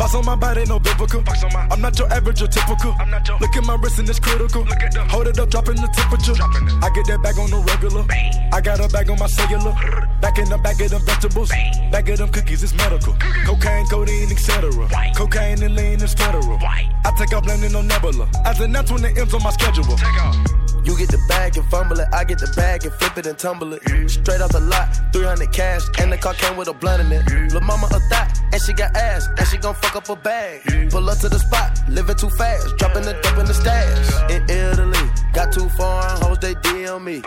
Box on my body, no biblical. I'm not your average or typical. Look at my wrist and it's critical. Hold it up, dropping the temperature. I get that bag on the regular. I got a bag on my cellular. Back in the bag of them vegetables. Bag of them cookies, it's medical. Cocaine, codeine, etc. Cocaine and lean is federal. I take off landing on Nebula. As an that's when the M's on my schedule.
You get the bag and fumble it. I get the bag and flip it and tumble it. Straight off the lot, 300 cash, and the car came with a blunt in it. Lil' mama a thot, and she got ass, and she gon' fuck up a bag. Pull up to the spot, living too fast, dropping the dope in the stash. In Italy, got two foreign hoes, they DM me.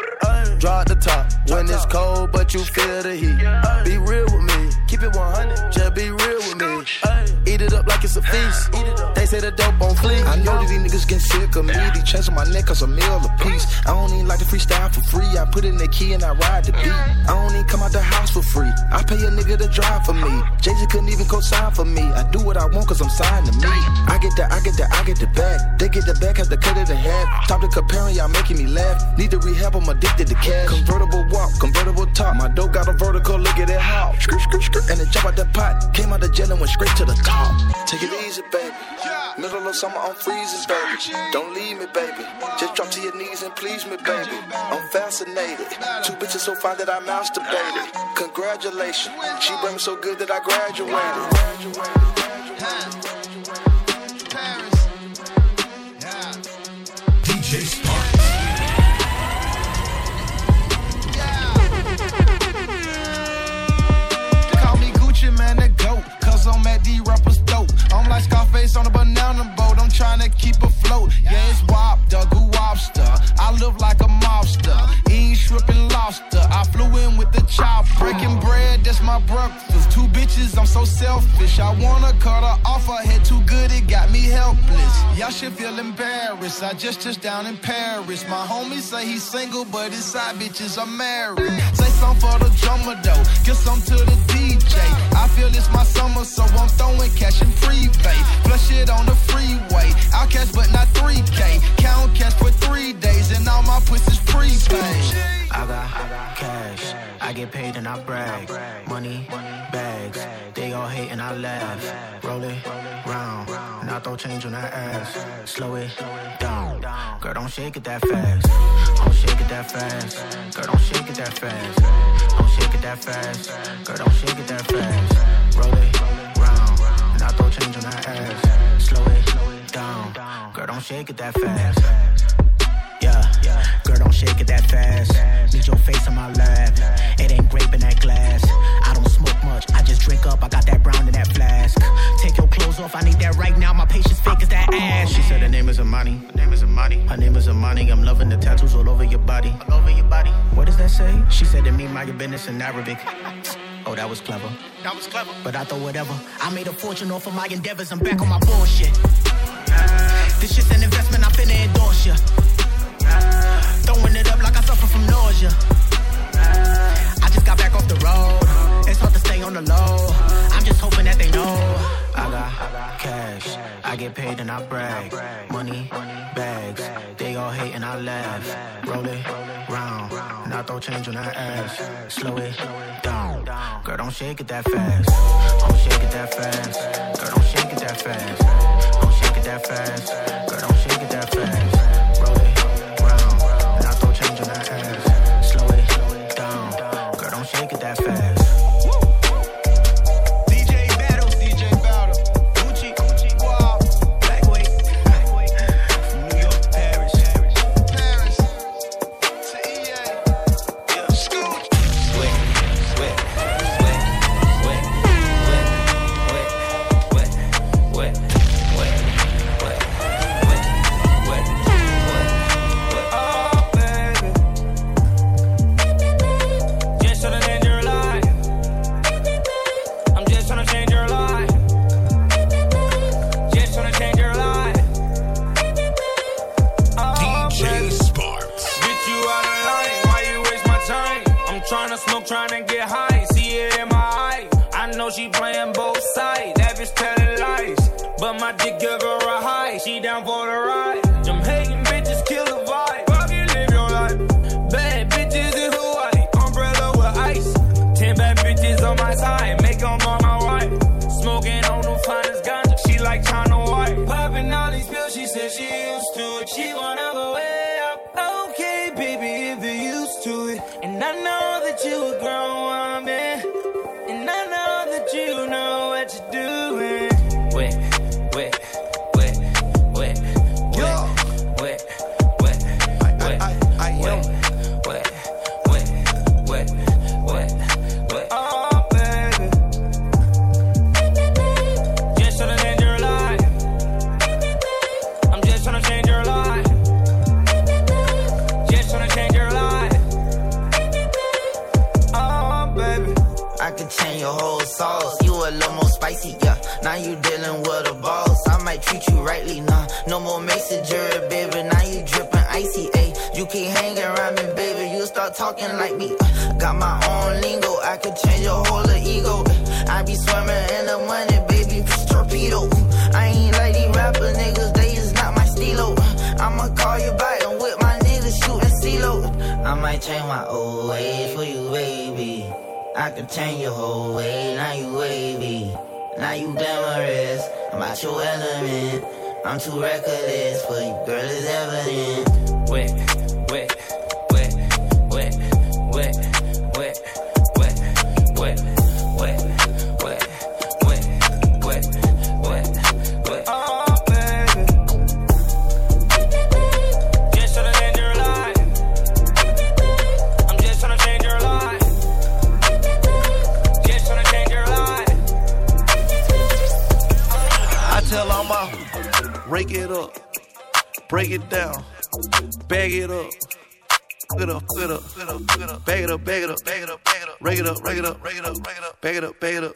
Draw at the top when it's cold, but you feel the heat. Be real with me, keep it 100, just be real with me. Eat it up like it's a feast. They say the dope on fleek.
I know that these niggas get sick of me. These chains on my neck cause a meal a piece. I don't even like to freestyle for free. I put in the key and I ride the beat. I don't even come out the house for free. I pay a nigga to drive for me. Jay Z couldn't even co-sign for me. I do what I want cause I'm signed to me. I get the, I get the, I get the bag. They get the back, have to cut it in half. Stop the comparing, y'all making me laugh. Need to rehab, I'm addicted to cash. Convertible walk, convertible top. My dope got a vertical, look at it how. And it jump out the pot. Came out the jail and went straight to the top. Take it easy, baby. Middle of summer, I'm freezing, baby. Don't leave me, baby. Just drop to your knees and please me, baby. I'm fascinated. Two bitches so fine that I masturbated. Congratulations. She brought me so good that I graduated.
DJ
man, the goat. Cause I'm at the rappers. I'm like Scarface on a banana boat. I'm trying to keep afloat. Yeah, it's Wop, the goo lobster. I live like a mobster. Shrimp lobster. I flew in with the chop. Breaking bread, that's my breakfast. Two bitches, I'm so selfish. I wanna cut her off. Her head too good, it got me helpless. Y'all should feel embarrassed. I just touched down in Paris. My homie say he's single, but his side bitches are married. Say something for the drummer though. Get some to the DJ.
I feel it's my summer, so I'm throwing cash in prepay. Flush it on the freeway. Outcast, but not 3K. Count cash for three days, and
I cash. I get paid and I brag. Money, bags. They all hate and I laugh. Roll it round. And I throw change on that ass. Slow it down. Girl, don't shake it that fast. Don't shake it that fast. Girl, don't shake it that fast. Don't shake it that fast. Girl, don't shake it that fast. Roll it round. And I throw change on that ass. Slow it down. Girl, don't shake it that fast. Girl, don't shake it that fast. Need your face on my lap. It ain't grape in that glass. I don't smoke much, I just drink up. I got that brown in that flask. Take your clothes off, I need that right now. My patience fake as that ass. She said her name is Amani. Her name is Amani. Her name is Amani. I'm loving the tattoos all over your body. All over your body. What does that say? She said to me, mind your business in Arabic. [laughs] Oh, that was clever. That was clever. But I thought whatever. I made a fortune off of my endeavors. I'm back on my bullshit. Uh. This shit's an investment, I'm finna endorse ya. Throwing it up like I suffer from nausea. I just got back off the road. It's hard to stay on the low. I'm just hoping that they know. I got cash. I get paid and I brag. Money, bags. They all hate and I laugh. Roll it round. And I throw change on that ass. Slow it down. Girl, don't shake it that fast. Don't shake it that fast. Girl, don't shake it that fast. Don't shake it that fast. Girl, don't shake it that fast.
Rightly, nah. No more messenger, baby. Now you dripping icy, ayy. You keep hanging around me, baby. You start talking like me. Uh, got my own lingo. I could change your whole ego. Uh. I be swimming in the money, baby. Torpedo. Uh. I ain't like these rapper niggas. They is not my stilo. Uh. I'ma call you back and with my niggas shooting CeeLo. I might change my old ways for you, baby. I could change your whole way, now you wavy. Now you glamorous, I'm out your element. I'm too reckless for you, girl, it's evident.
Wait,
break it down, bag it up. Up, it up, up, it up, bag it up, bag it up, bag it up, bag it up, rake it up, rake it up, bag it up, bag it up, bag it up, bag it up.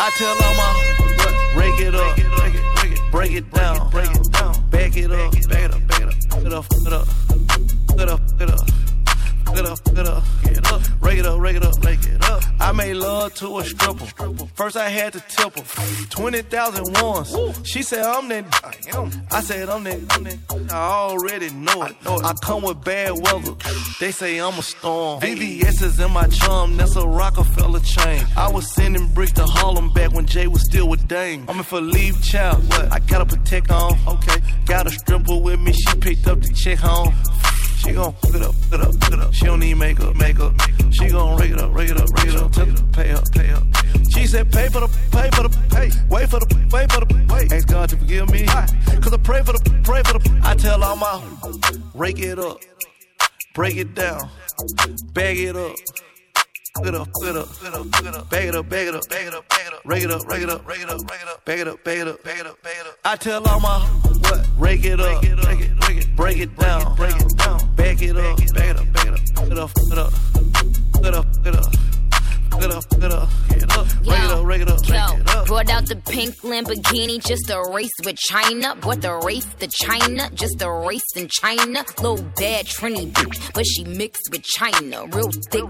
I tell all my rake it up, break it, break break down, break it down, bag it up, bag it up, bag it up, it up, it up, it up, it up. Get up, get up, get up, rake it up, rake it up, rake it up. I made love to a stripper. First I had to tip her. 20,000 once. She said, I'm that. I said, I'm that. I already know it. I come with bad weather. They say I'm a storm. VVS is in my chum. That's a Rockefeller chain. I was sending bricks to Harlem back when Jay was still with Dame. I'm in for leave child. I gotta protect on. Okay. Got a stripper with me. She picked up the check home. She gon' hook it up, hook it up, hook it up. She don't need makeup, makeup. She gon' rig it up, rig it up, rig it up. Tell her, pay up, pay up. She said, pay for the, pay for the, pay. Wait for the, wait for the, wait. Ask God to forgive me. Cause I pray for the, pray for the. I tell all my, rake it up, break it down, bag it up. It up, it up, it up, it up. Bag it up, bag it up, bag it up, bag it up. Rake it up, rake it up, rake it up, rake it up. Bag it up, bag it up, bag it up, bag it up. I tell all my what? Rake it up, rake it, rake it, break it down, break it down. Bag it up, bag it up, bag it up. Hook it up, it up, it up, hook it up. It up, it up, it up, rake it up, rake it up, rake
Yo,
it up.
brought out the pink Lamborghini just a race with China. Brought the race to China, just a race in China. Little bad Trini bitch, but she mixed with China. Real thick,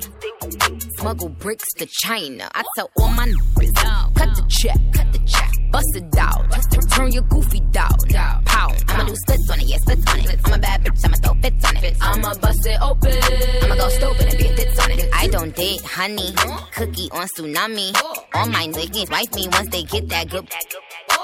smuggle bricks to China. I tell all my niggas, cut the check, cut the check, bust it out. Turn your goofy down, pow. I'ma do splits on it, yeah, splits on it. I'm a bad bitch, I'ma throw fits on it. I'ma bust it open. I'ma go stupid and be a fits on it. I don't date honey, cookie on tsunami. All my niggas wife me once they get that good.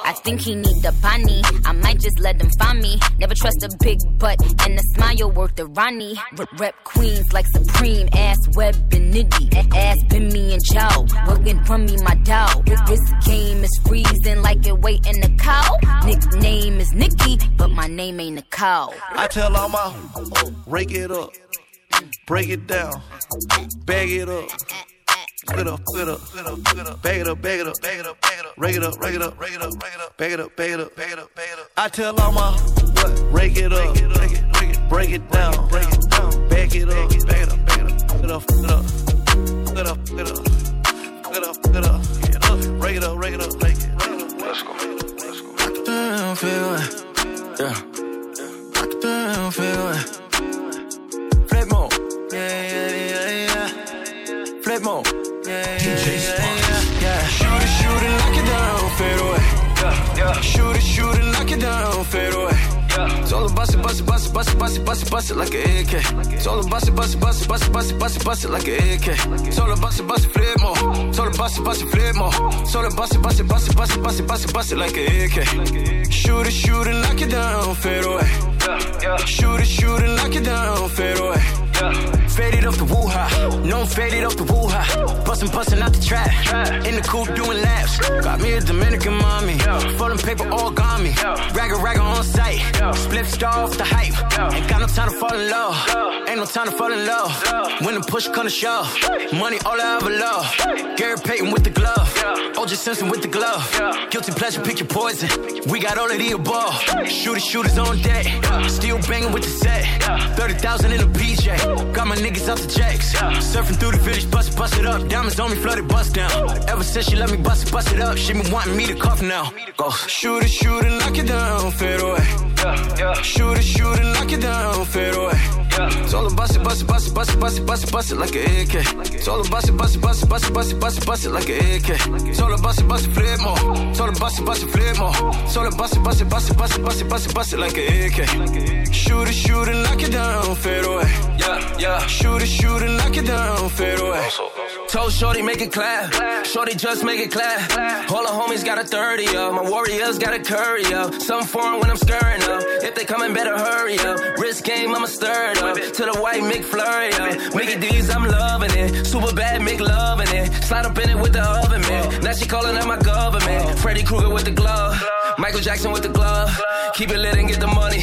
I think he need the bunny. I might just let them find me. Never trust a big butt and a smile worth the Ronnie. R- rep queens like Supreme, ass web and nitty. Ass me and Joe. Working from me, my dog. This game is freezing like it waiting a cow. Nickname is Nicki, but my name ain't a cow.
I tell all my rake it up, break it down, bag it up. Hook it up, hook it up, hook it up, hook it up. Bag it up, bag it up, bag it up, bag it up. Rake it up, rake it up, rake it up, rake it up. Bag it up, bag it up, bag it up, bag it up. I tell all my what? Rake it up, rake it, rake it, break it down, break it down. Bag it up, bag it up, bag it up. Hook it up, hook it up, hook it up, hook it up, hook it up, hook it up. Get up, rake it up, rake it up, rake it. Let's go, let's go.
Damn, feel it. Yeah. Damn, feel it. Flip mode. Yeah, yeah, yeah, yeah. Flip mode. Yeah, yeah, yeah, yeah, yeah. Shoot it, shoot it, knock it down, fade away. Yeah, yeah. Shoot it, shoot it, knock it down, fade away. Yeah. It's all about it, bust it, bust it, bust it, bust it, bust it, bust it like an AK. It's all about it, bust it, bust it, bust it, bust it, bust it, bust it like an AK. It's all about it, bust it, flip more. It's all about it, bust it, flip more. It's all about it, bust it, bust it, bust it, bust it, bust it, bust it like an AK. Shoot it, shoot it, knock it down, fade away. Shoot it, shoot it, knock it down, fade away. Faded off the woo-ha, no I'm faded off the woo-ha. Bustin', bustin' out the trap, in the coupe doing laps. Got me a Dominican mommy, folding paper all got me. Ragga, ragga on sight, split star off the hype. Ain't got no time to fall in love, ain't no time to fall in love. When the push come to shove, money all I ever love. Gary Payton with the glove, OJ Simpson with the glove. Guilty pleasure, pick your poison. We got all of the above. Shooters, shooters on deck, still banging with the set. 30,000 in a PJ, got my niggas out the jacks. Surfing through the village, bust, bust it up. Diamonds on me, flooded, bust down. Ever since she let me bust it, bust it up, she been wanting me to cough now. Go. Shoot it, shoot it, knock it down, fade away. Shoot it, shoot it, knock it down, fade away. It's all about it, bust it, bust it, bust it, bust it, bust it, bust it like an AK. It's all about it, bust it, bust it, bust it, bust it, bust it, bust it like an AK. It's all about it, bust it, flip more. It's all about it, bust it, flip more. It's all about it, bust it, bust it, bust it, bust it, bust it, bust it like an AK. Shoot it, shoot it, knock it down, fade away. Yeah, yeah. Shoot it, shoot it, knock it down, fade away.
Told Shorty make it clap. Shorty just make it clap. All the homies got a 30 up. My warriors got a curry up. Something foreign when I'm scurrying up. If they coming, better hurry up. Wrist game, I'ma stir it up. To the white McFlurry up. Mickey D's, I'm loving it. Super bad, Mick loving it. Slide up in it with the oven, man. Now she calling out my government. Freddy Krueger with the glove. Michael Jackson with the glove. Keep it lit and get the money.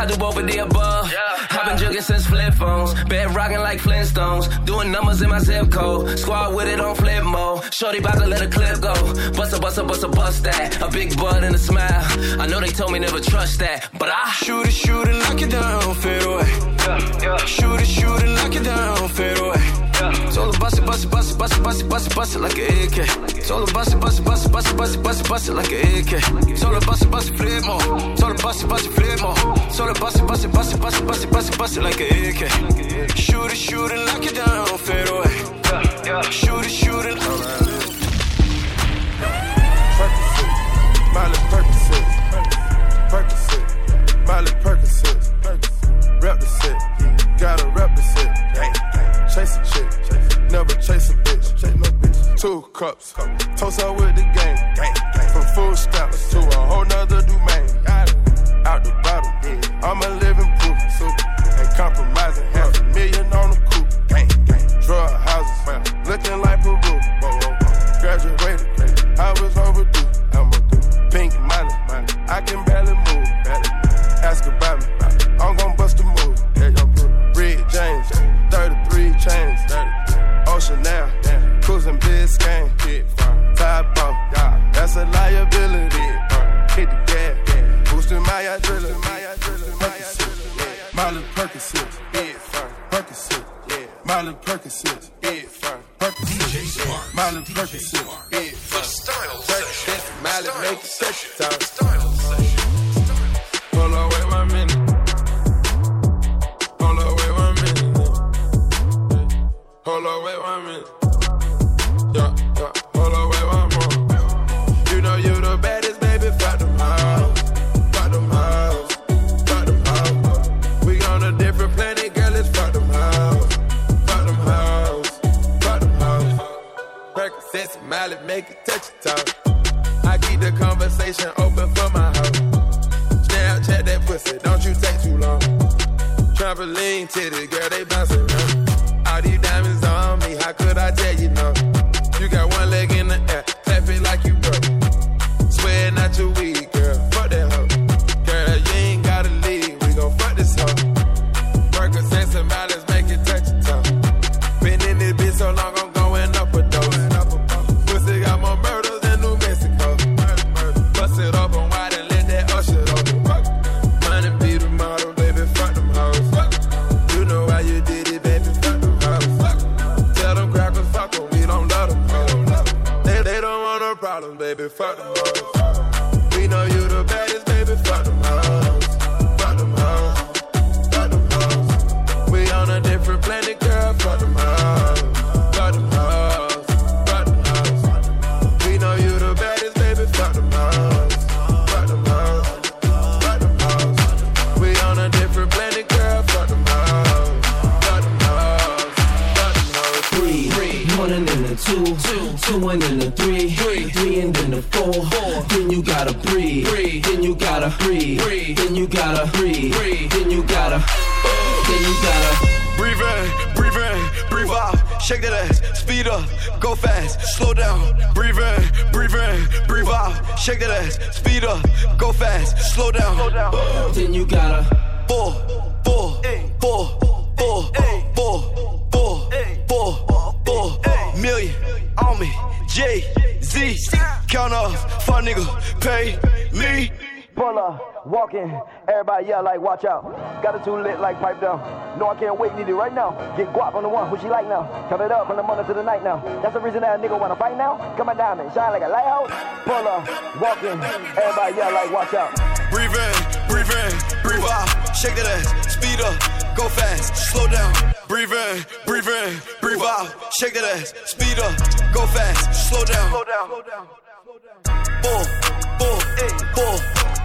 I do both of the above. I've been jugging since flip phones. Bed rocking like Flintstones. Doing numbers in my zip code. Squad with it on flip mode. Shorty about to let a clip go. Bust a bust a bust a bust that. A big bud and a smile. I know they told me never trust that. But I
Shoot it, shoot it, knock it down, fade away. Shoot it, shoot it, knock it down, fade away. Told her bust it, bust it, bust it, bust it, bust it, bust it, bust it like an AK. Told her bust it, bust it, bust it, bust it, bust it, bust it, bust it like an AK. Told her bust it, bust it, flip more. Told her bust it, bust it, flip more. Told her bust it, bust it, bust it, bust it, bust it, bust it, bust it like an AK. Shoot it, shoot it, knock it down, fade away. Shoot it, shoot it.
Percocet, Miley Percocet, Percocet, Miley Percocet, Percocet, rep the set, gotta rep the set, chase a Never chase a bitch. Chase no bitch. Two cups. Toast up with the game. From food stamps to a whole nother domain. Out the bottom. I'm a Ocean now. Cruising Biscayne. Top off. That's a liability. Hit the gas. Boosting my adrenaline. Miley Percocet. Percocet. Miley Percocet. Percocet. Miley Percocet.
The style session.
Miley make it touch time. Hold
like, watch out. Got it too lit like pipe down. No, I can't wait, need it right now. Get guap on the one, who she like now? Count it up from the morning to the night now. That's the reason that a nigga wanna fight now. Come on down and shine like a lighthouse. Pull up, walking, everybody yell like, watch out.
Breathe in, breathe in, breathe out. Shake that ass, speed up, go fast, slow down. Breathe in, breathe in, breathe out. Shake that ass, speed up, go fast, slow down. Slow down. Four, four, four,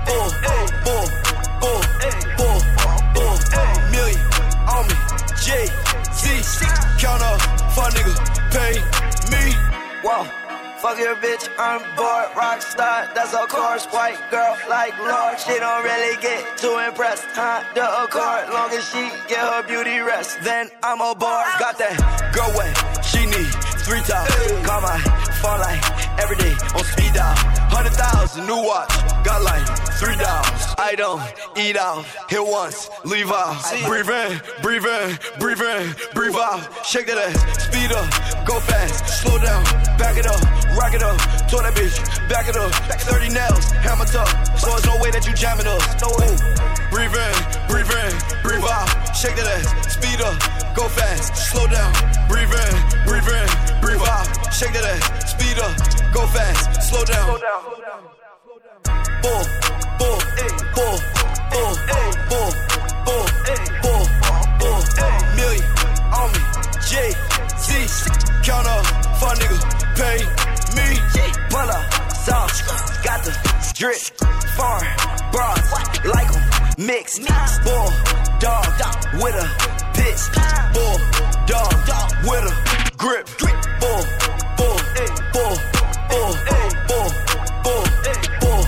four, four, J Z, count up, fun nigga, pay me.
Whoa. Fuck your bitch, I'm bored. Rockstar, that's of course. White girl like Lord. She don't really get too impressed. Honda Accord, long as she get her beauty rest. Then I'm a aboard. Got that girl way. She need three times. Call my phone like every day on speed dial. Hundred thousand new watch. Got like three dollars. I don't eat out. Hit once, leave out.
Breathe in, breathe in, breathe in, breathe out. Shake that ass, speed up, go fast, slow down, back it up, rock it up, told that bitch, back it up. 30 nails, hammer tough, so there's no way that you jamming us. No way. Breathe in, breathe in, breathe out. Shake that ass, speed up, go fast, slow down. Breathe in, breathe in, breathe. Shake that ass, speed up, go fast, slow down. Four, four, four, four, four, four, four, four, million on me. J Z, count up, fun nigga, pay me.
Pull up, sauce, got the drip, farm, bras, like 'em, mix, bull, dog, with a bitch, bull, dog, with a grip. Boom, boom, boom, boom, boom, boom, boom,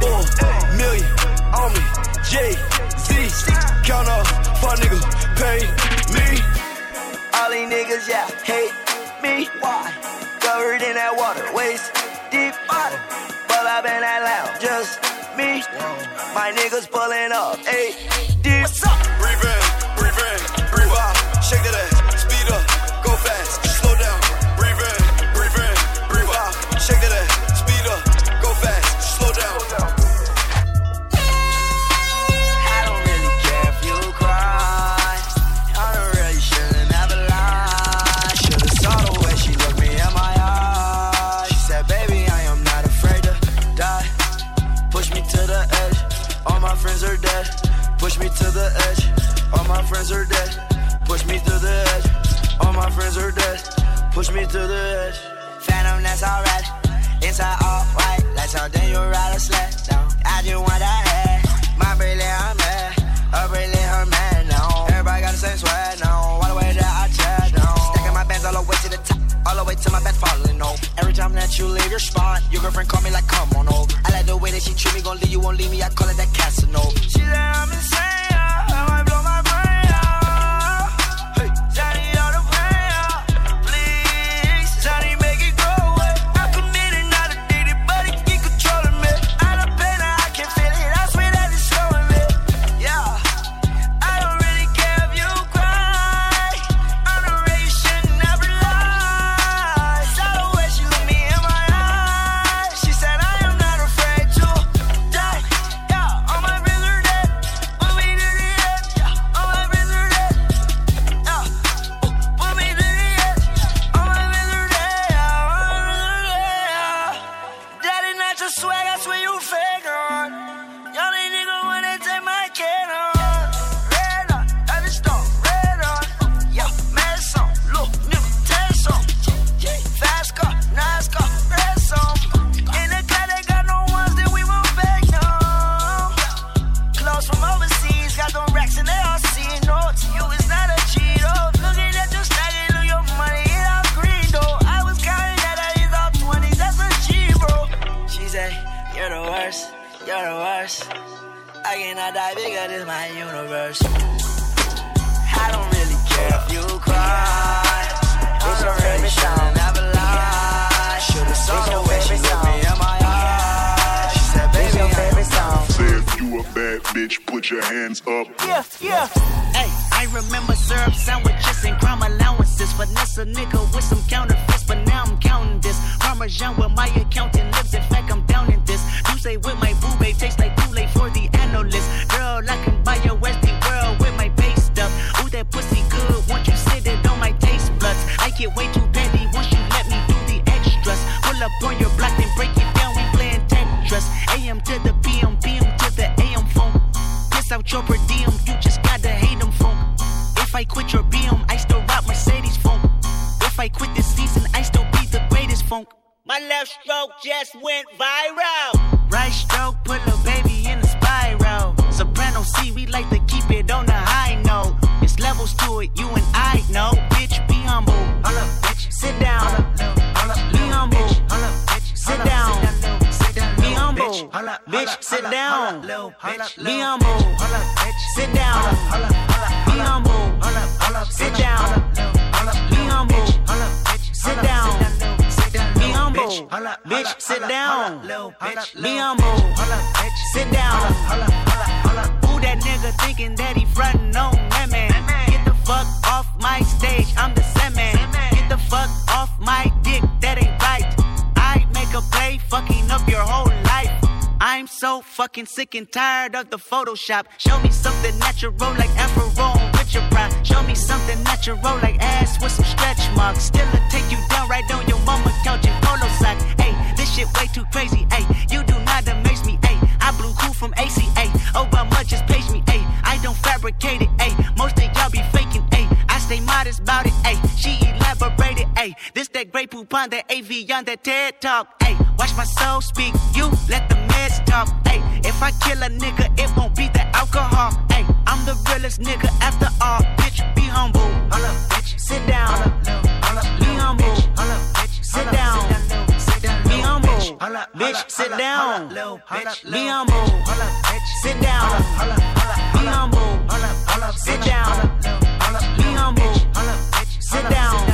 boom. Million on me, Jay Count off, fuck niggas, pay me. All these niggas, yeah, hate me. Why? Covered in that water, waist deep bottom. Pull up in that loud, just me. My niggas pulling up, ayy. Push me to the edge. All my friends are dead. Push me to the edge. Phantom, that's alright. Inside all white, like something you ride a sled down. I just want that head. My bracelet, I'm mad. Her bracelet, her man now. Everybody got the same sweat now. All the way that I chat down. Stacking my bands all the way to the top. All the way to my bed falling over. Every time that you leave your spot, your girlfriend call me like, come on over. I like the way that she treat me, gon' leave you, won't leave me. I call it that Casanova. She said I'm insane,
viral. Right stroke put a baby in a spiral. Soprano C, we like to keep it on the high note. It's levels to it, you and I know. Bitch, be humble. bitch. Sit down. Be humble. Sit down. Be humble. Bitch, sit down. Be humble. Sit down. Be humble. Sit down. Humble. Bitch, sit down. Be humble. Sit down. Who that nigga thinking that he frontin' on that man? Get the fuck off my stage, I'm the Sandman. Get the fuck off my dick, that ain't right. I make a play, fucking up your whole life. I'm so fucking sick and tired of the Photoshop. Show me something natural like Afro Show me something natural like ass with some stretch marks. Still I take you down right on your mama couch in polo sock. Hey, this shit way too crazy. Hey, you do not amaze me. Hey, I blew cool from ACA. Obama just page me. Hey, I don't fabricate it. Hey, most of y'all be faking. Hey, I stay modest about it. Hey, she elaborated. Hey, this that Grey Poupon that Evian that TED talk. Hey, watch my soul speak. You let the meds talk. Hey, if I kill a nigga, it won't be the alcohol. Hey, I'm the realest nigga after all. Bitch, be humble. Hold up, bitch. sit down. Be humble. Sit down. Be humble. Bitch, sit down. Be humble. Sit down. Be humble. Sit down. Be humble. Sit down. Be humble. Bitch, sit down.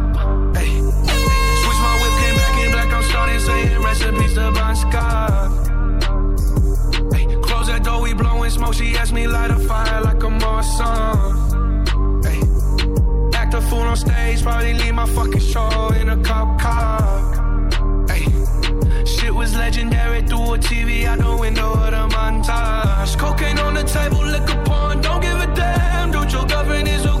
Saying recipes to Hey, close that door, we blowing smoke. She asked me light a fire like a Morrison. Hey, act a fool on stage, probably leave my fucking show in a cop car. Hey, shit was legendary through a TV out the window of the montage. Cocaine on the table, liquor porn, don't give a damn. Dude, your girlfriend is a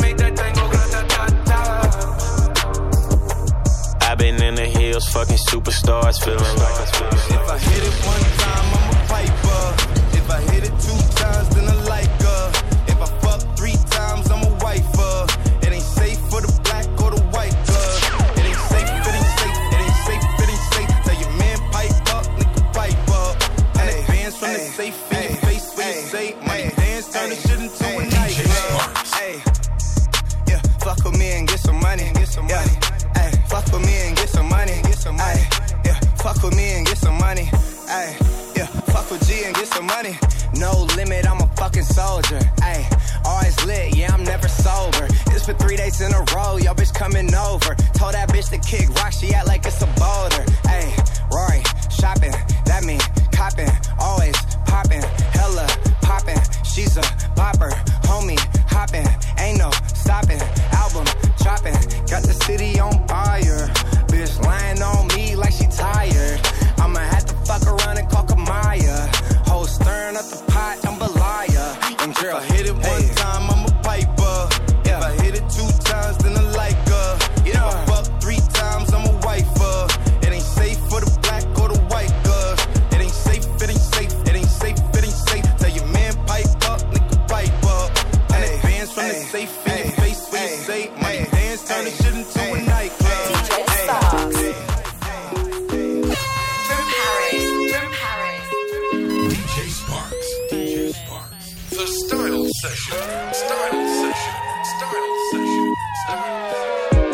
been in the hills, fucking superstars, feeling like I'm
If I hit it one time, I'm a piper. If I hit it two times, then I like her. If I fuck three times, I'm a wifer. It ain't safe for the black or the white girl. It ain't safe, it ain't safe, it ain't safe, it ain't safe. Tell your man pipe up, nigga pipe up. And advance from the safe in your face when you say money dance, turn the shit into a nightclub. Hey, yeah, fuck with me and get some money. Get some money. Hey, fuck with me and get some money. Money. Yeah, fuck with me and get some money. Ay, yeah, fuck with G and get some money. No limit, I'm a fucking soldier. Ay, always lit, yeah, I'm never sober. It's for three days in a row, yo bitch coming over. Told that bitch to kick rock, she act like it's a boulder. Ay, Rory, shopping, that mean copping, always popping, hella popping. She's a bopper, homie, hopping, ain't no stopping. Album dropping, got the city on fire. Bitch lying on me like she tired. I'ma have to fuck around and call Kamaya. Whole stirring up the pot, I'm Belaya. And girl, hit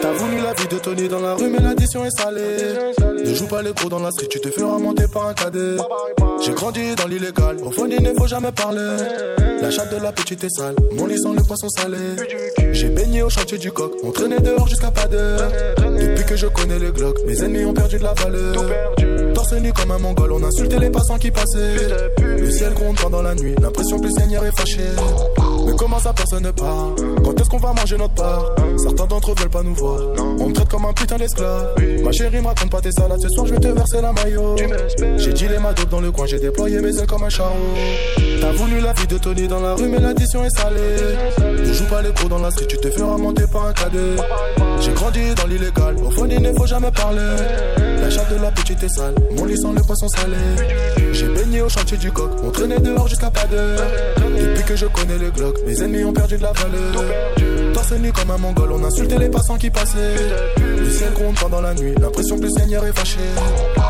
T'as voulu la vie de Tony dans la rue, mais l'addition est salée. Ne joue pas les gros dans la street, tu te feras monter par un cadet. J'ai grandi dans l'illégal, au fond il ne faut jamais parler. La chatte de la petite est sale, mon lit sent le poisson salé. J'ai baigné au chantier du coq, on traînait dehors jusqu'à pas d'heure. Depuis que je connais le Glock, mes ennemis ont perdu de la valeur. Torse nu comme un mongol, on insultait les passants qui passaient. Le ciel gronde pendant la nuit, l'impression que le Seigneur est fâché. Mais comment ça personne ne part Quand est-ce qu'on va manger notre part Certains d'entre eux veulent pas nous voir. On me traite comme un putain d'esclave. Ma chérie me raconte pas tes salades, ce soir je vais te verser la maillot. J'ai dit les madocs dans le coin, j'ai déployé mes ailes comme un charreau. T'as voulu la vie de Tony dans la rue, mais l'addition est salée. Ne joue pas les gros dans la street, tu te feras monter par un cadet. J'ai grandi dans l'illégal, au fond il ne faut jamais parler. La de la petite est sale, mon lit sent le poisson salé. J'ai baigné au chantier du coq, on traînait dehors jusqu'à pas d'heure. Depuis que je connais le Glock, mes ennemis ont perdu de la valeur. Torse nu comme un mongol, on insultait les passants qui passaient. Le ciel gronde pendant la nuit, l'impression que le Seigneur est fâché.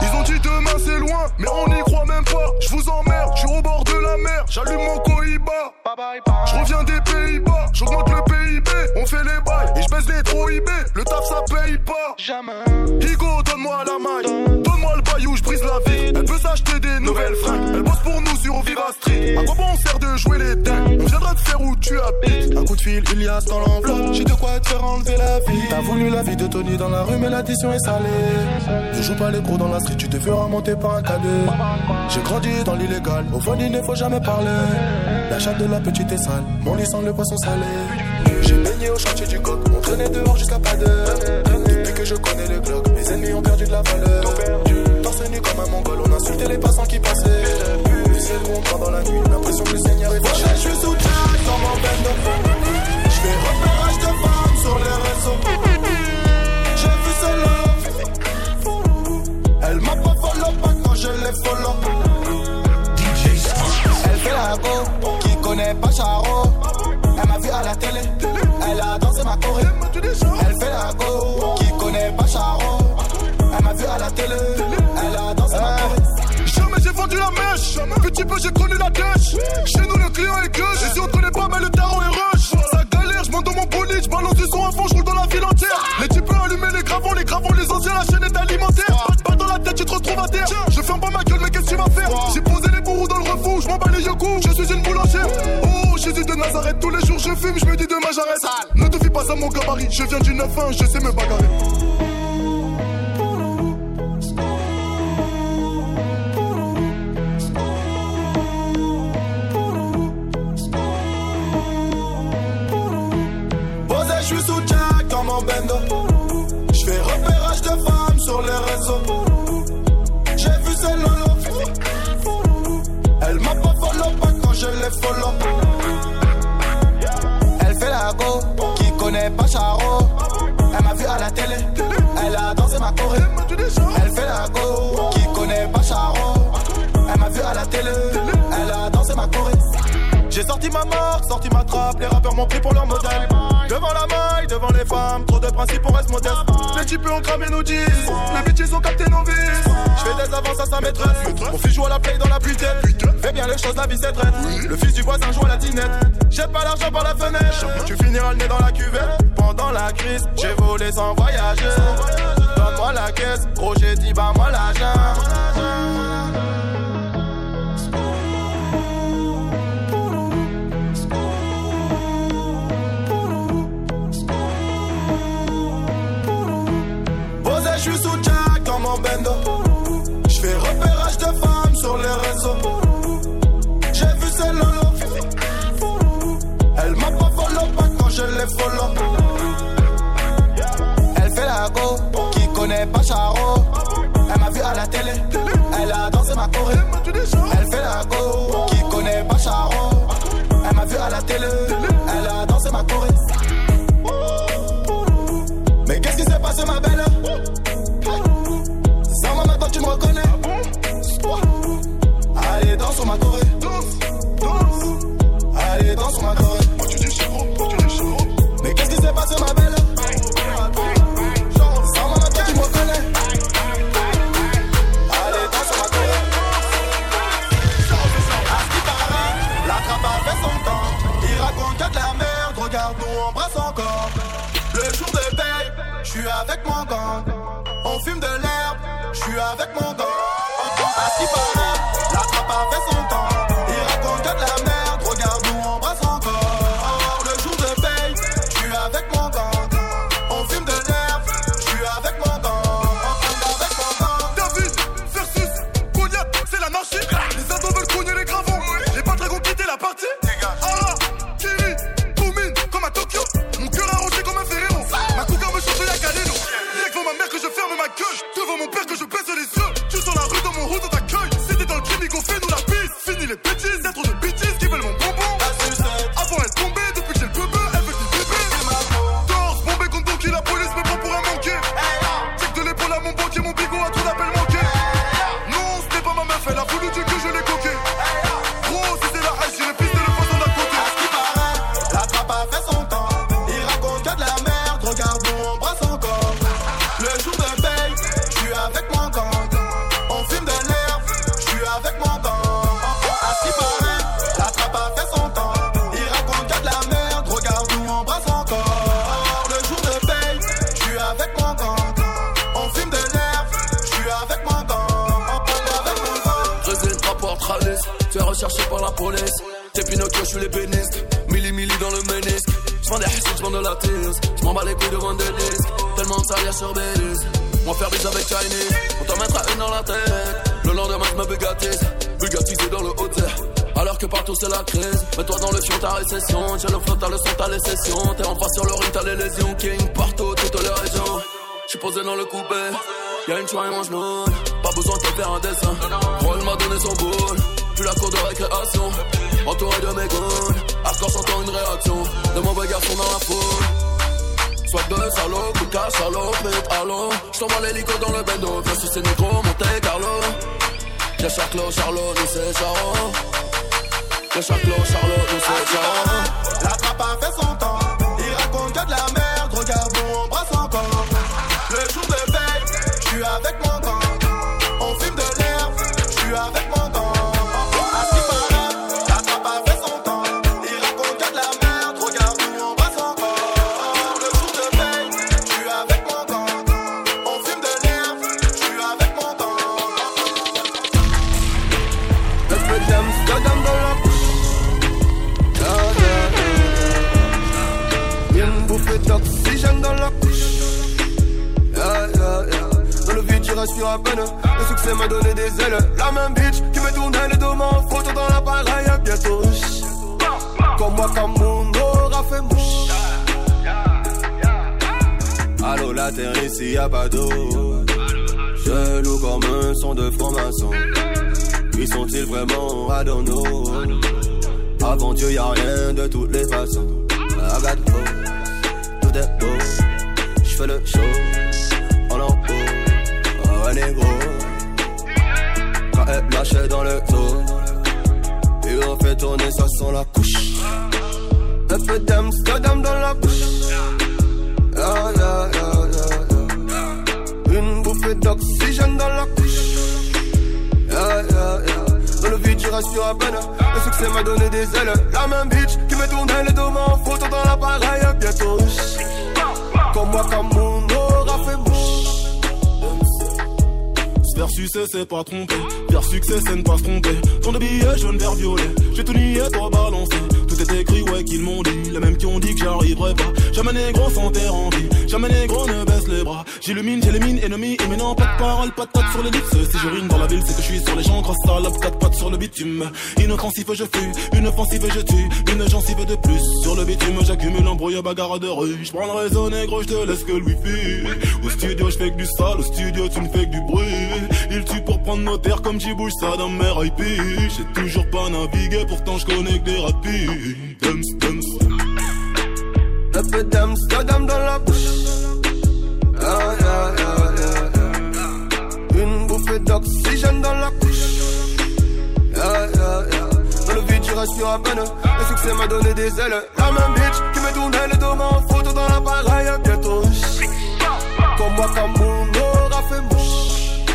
Ils ont dit demain c'est loin, mais on n'y croit même pas. Je vous emmerde, je suis au bord de la mer, j'allume mon cohiba.
Je reviens des Pays-Bas, j'augmente le PIB, on fait les bails et je baisse les trop IB. Le taf ça paye pas. Jamais. Higo, donne-moi la maille. Donne-moi le bail où je brise la vie. Elle peut s'acheter des nouvelles fringues. Elle bosse pour nous sur Viva Street. À quoi bon on sert de jouer les dingues? On viendra te faire où tu habites. Un coup de fil, il y a dans l'enveloppe. J'ai de quoi te faire enlever la vie. T'as voulu la vie de Tony dans la rue, mais l'addition est salée. Ne joue pas les gros dans la street, tu te feras monter par un cadet. J'ai grandi dans l'illégal. Au fond, il ne faut jamais parler. La chatte de la petite est sale. Mon lit sans le poisson salé. J'ai baigné au chantier du coq. On traînait dehors jusqu'à pas d'heure. Depuis que je connais le Glock, mes ennemis ont perdu de la valeur. Torse nu comme un mongol, on insultait les passants qui passaient. Le ciel gros pendant la nuit, l'impression que le Seigneur est fâché. Je suis sous Jack dans mon bendo. Je fais repérage de femmes sur les réseaux. J'ai vu celle-là. Elle m'a pas follow pas quand je l'ai follow. Elle fait la go, qui connaît pas Charo. Elle m'a vu à la télé, elle a dansé ma choré. Elle fait la go, qui connaît pas Charo. Elle m'a vu à la télé, elle a dansé ma choré. Jamais j'ai vendu la mèche, petit peu j'ai connu la dèche. Chez nous le client est que je suis on connaît pas mais le tarot est je fume, je me dis demain j'arrête. Ne te fie pas à mon gabarit, je viens du 9-1, je sais me bagarrer. Je suis sous Jack dans mon bendo. Je fais repérage de femmes sur les réseaux. J'ai vu ce lolo. Elle m'a pas follow pas quand je l'ai follow. Elle fait la go, qui connaît pas Charo. Elle m'a vu à la télé, elle a dansé ma choré. Elle fait la go, qui connaît pas Charo. Elle m'a vu à la télé, elle a dansé ma choré. J'ai sorti ma marque, sorti ma trappe, les rappeurs m'ont pris pour leur modèle. Devant la maille, devant les femmes, trop de principes, on reste modeste. Les types ont cramé nos jeans, les bitches ont capté nos vies. Je fais des avances à sa maîtresse, mon fils joue à la play dans la pluie Fais bien les choses, la vie c'est traite. Le fils du voisin joue à la tinette. J'ai pas l'argent par la fenêtre, tu finiras le nez dans la cuvette. Pendant la crise, j'ai volé sans voyager. Donne-moi la caisse, gros j'ai dit bah moi l'argent. Posé, je suis sous Jack dans mon bendo. Je fais repérage de femmes sur les réseaux. J'ai vu ce lolo. Elle m'a pas follow pas quand je l'ai follow. Elle fait la go, qui connaît pas Charo. Elle m'a vu à la télé, elle a dansé ma choré. Elle fait la go, qui connaît pas Charo. Elle m'a vu à la télé, avec mon gang. À
Pinocchio, je suis les bénisques. Milli milli dans le ménisque. J'vends des hassids, j'vends de la tease. J'm'en bats les couilles devant des disques. Tellement de salière sur Belize. Moi faire des avec Chinese. On t'en mettra une dans la tête. Le lendemain, j'me bugatise. Bugatisé dans le hôtel. Alors que partout c'est la crise. Mets-toi dans le fion, ta récession. J'ai le flot, t'as le son, t'as les sessions. T'es en face sur le ring, t'as les lésions. King partout, toutes les régions. J'suis posé dans le coupé. Y'a une et mange Pas besoin de te faire un dessin. Roll m'a donné son boule. Puis la cour de récréation. Entouré de mes goons. Hardcore j'entends une réaction. De mauvais garçons dans la foule. Soit de salaud, coup de cash, salaud, vite, allô. J't'envoie l'hélico dans le bendo. Viens sur ces négros, Monte Carlo. Y'a Charclo, Charlot, nous c'est Charo. Y'a Charclo, Charlot, nous c'est Charo.
La trappe a fait son temps. Il raconte que de la merde. Le
des ailes. La même bitch qui me tournait les deux mains en photo dans l'appareil. À bientôt. Comme moi, comme mon aura fait mouche. Allô, la terre ici, y'a pas d'eau. Je loue comme un son de franc-maçon. Qui sont-ils vraiment know. Avant Dieu, y'a rien de toutes les façons. Hope, tout est beau. J'fais le show, en haut. Oh, est gros. Lâchait dans le dos. Et on fait tourner, ça sent la couche. Un peu d'Amsterdam dans la bouche. Yeah, yeah, yeah. Une bouffée d'oxygène dans la couche. Dans le vide, j'y respire à peine. Le succès m'a donné des ailes. La même bitch qui me tournait les deux mains en photo dans l'appareil. Bientôt. Comme moi, comme mon
Sucer, c'est pas tromper. Faire succès, c'est ne pas se tromper. Ton de billets jaune, vert, violet. J'ai tout nié, toi balancé. Tout est écrit, ouais, qu'ils m'ont dit. Les mêmes qui ont dit que j'arriverai pas. Jamais négro sans terre en vie. Jamais négro ne baisse les bras. J'illumine, j'élimine, ennemi. Et maintenant, pas de parole, pas de patte sur l'ellipse. Si je rime dans la ville, c'est que je suis sur les gens. Grosse salope, quatre pattes sur le bitume. Inoffensif, je fuis. Une offensive, je tue. Une gencive de plus. Sur le bitume, j'accumule embrouille, bagarre de rue. J'prends le réseau négro, je te laisse que le wifi. Au studio, je fais que du sale. Au studio, tu me fais que du bruit. Il tue pour prendre nos terres comme j'y bouge ça dans mes IP. J'ai toujours pas navigué, pourtant je connais que des rapides. Dums, dums.
Un peu le. Le succès m'a donné des ailes. La même bitch qui me tournait deux mains en photo dans l'appareil. Bientôt. Comme moi, comme mon aura fait mouche.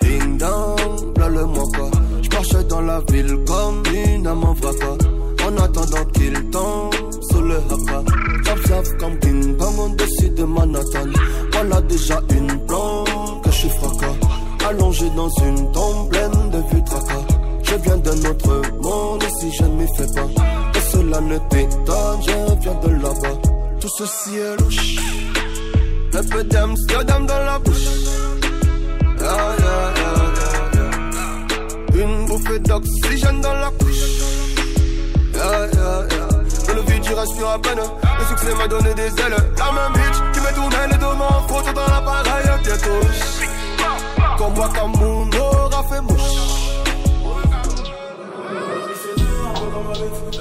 Ding dong, là le moi quoi. J'marchais dans la ville comme une âme en. En attendant qu'il tombe sous le haka. Zap comme King Kong au-dessus de Manhattan. Voilà déjà une plante que je suis fracas. Allongé dans une tombe pleine. Je viens d'un autre monde si je ne m'y fais pas. Et cela ne t'étonne, je viens de là-bas. Tout ceci est louche. Un peu d'Amsterdam dans la bouche. Ah, yeah, yeah, yeah, yeah. Une bouffée d'oxygène dans la couche. Dans le vide, j'y respire à peine. Le succès m'a donné des ailes. La même bitch qui me tournait les deux mains photo dans l'appareil. Bientôt. Comme moi, mon aura fait mouche.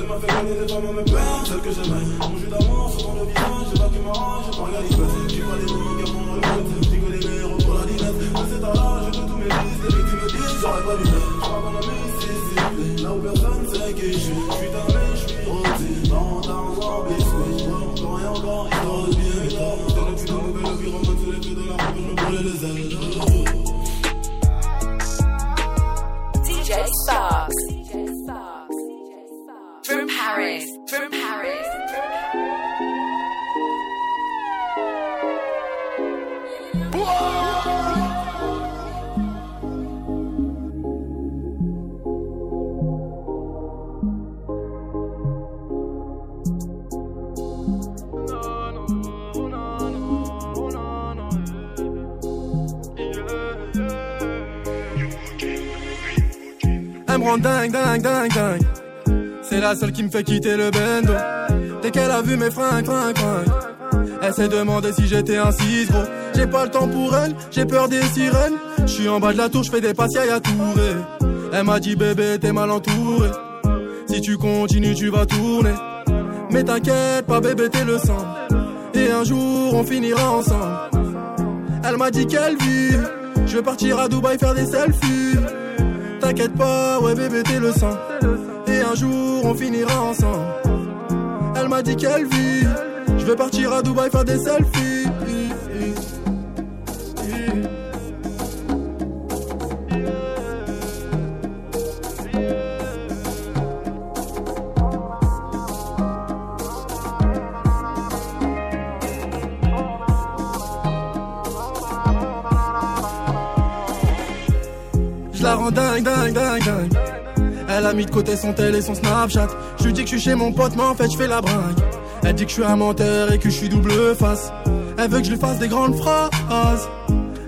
M'a fait gagner des femmes à mes peines, que j'aimais. Mon jus d'amour sur ton visage, j'ai pas qui m'arrange, j'ai pas regardé. J'ai pas les lignes, à mon répète, je rigole les pour la dinette. À cet âge, tous mes fils, les victimes me disent, j'aurais pas dû. Je crois qu'on a Mississippi, là où personne sait qui je suis. Je suis damné, je suis rôti, dans genre biscuit. Encore et encore, histoire de bien et tard. C'est le plus remonte sur les pieds de la je me.
Paris, from Paris.
i'm rend dang, dingue, dingue, dingue C'est la seule qui me fait quitter le bendo. Dès qu'elle a vu mes fringues, fringues, fringues. Elle s'est demandé si j'étais un 6 gros. J'ai pas le temps pour elle, j'ai peur des sirènes. Je suis en bas de la tour, je fais des patiailles à Touré. Elle m'a dit bébé, t'es mal entouré. Si tu continues, tu vas tourner. Mais t'inquiète pas, bébé, t'es le sang. Et un jour, on finira ensemble. Elle m'a dit qu'elle vit. Je veux partir à Dubaï faire des selfies. T'inquiète pas, ouais, bébé, t'es le sang. Et un jour, on finira ensemble. Elle m'a dit qu'elle vit. Je veux partir à Dubaï faire des selfies. Je la rends dingue, dingue, dingue, dingue. Elle a mis de côté son tel et son Snapchat. Je lui dis que je suis chez mon pote, mais en fait je fais la bringue. Elle dit que je suis un menteur et que je suis double face. Elle veut que je lui fasse des grandes phrases.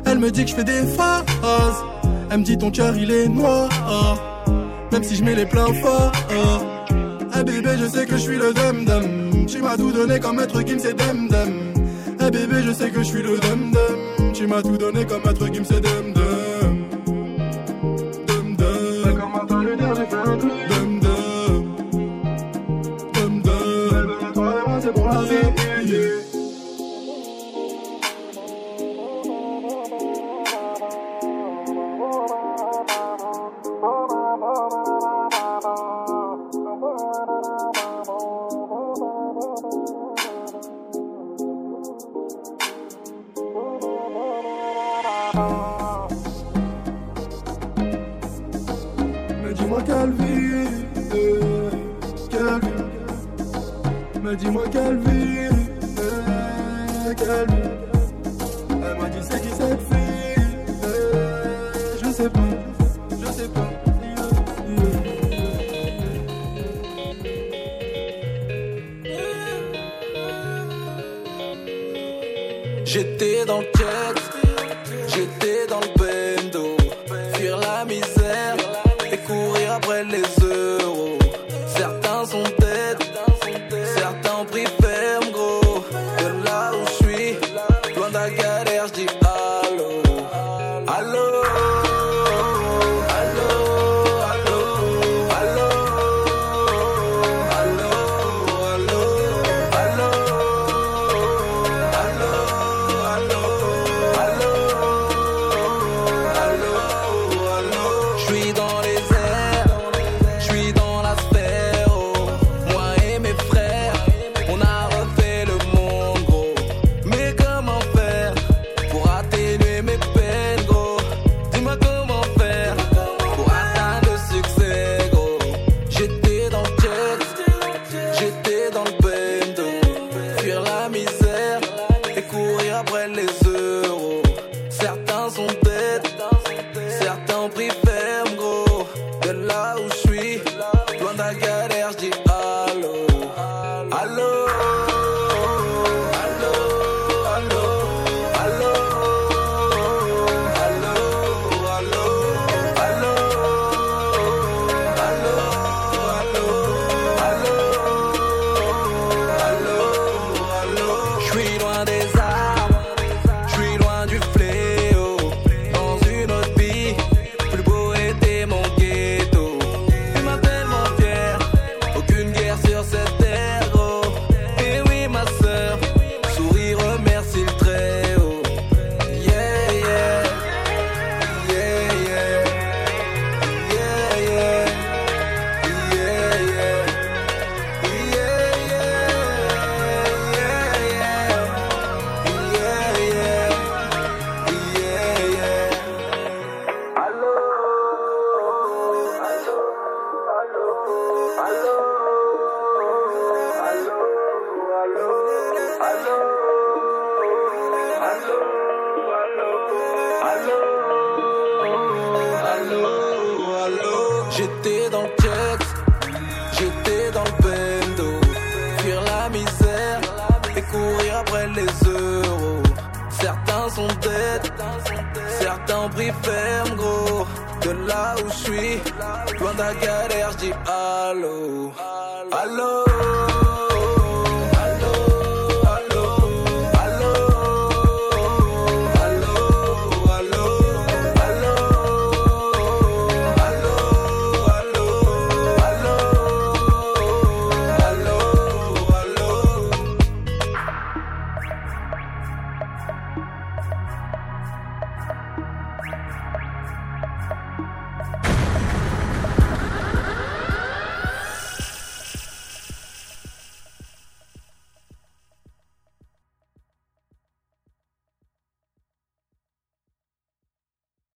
Elle me dit que je fais des phases. Elle me dit ton cœur il est noir. Même si je mets les pleins forts. Eh bébé, je sais que je suis le dum dum. Tu m'as tout donné comme maître Kim, c'est dum dum. Eh bébé, je sais que je suis le dum dum. Tu m'as tout donné comme maître Kim, c'est dum dum. Dum dis-moi Calvin, eh, Calvin. Elle m'a dit moi Calvin, eh, Calvin. Elle m'a dit c'est qui cette fille, je sais pas, je sais pas.
J'étais dans le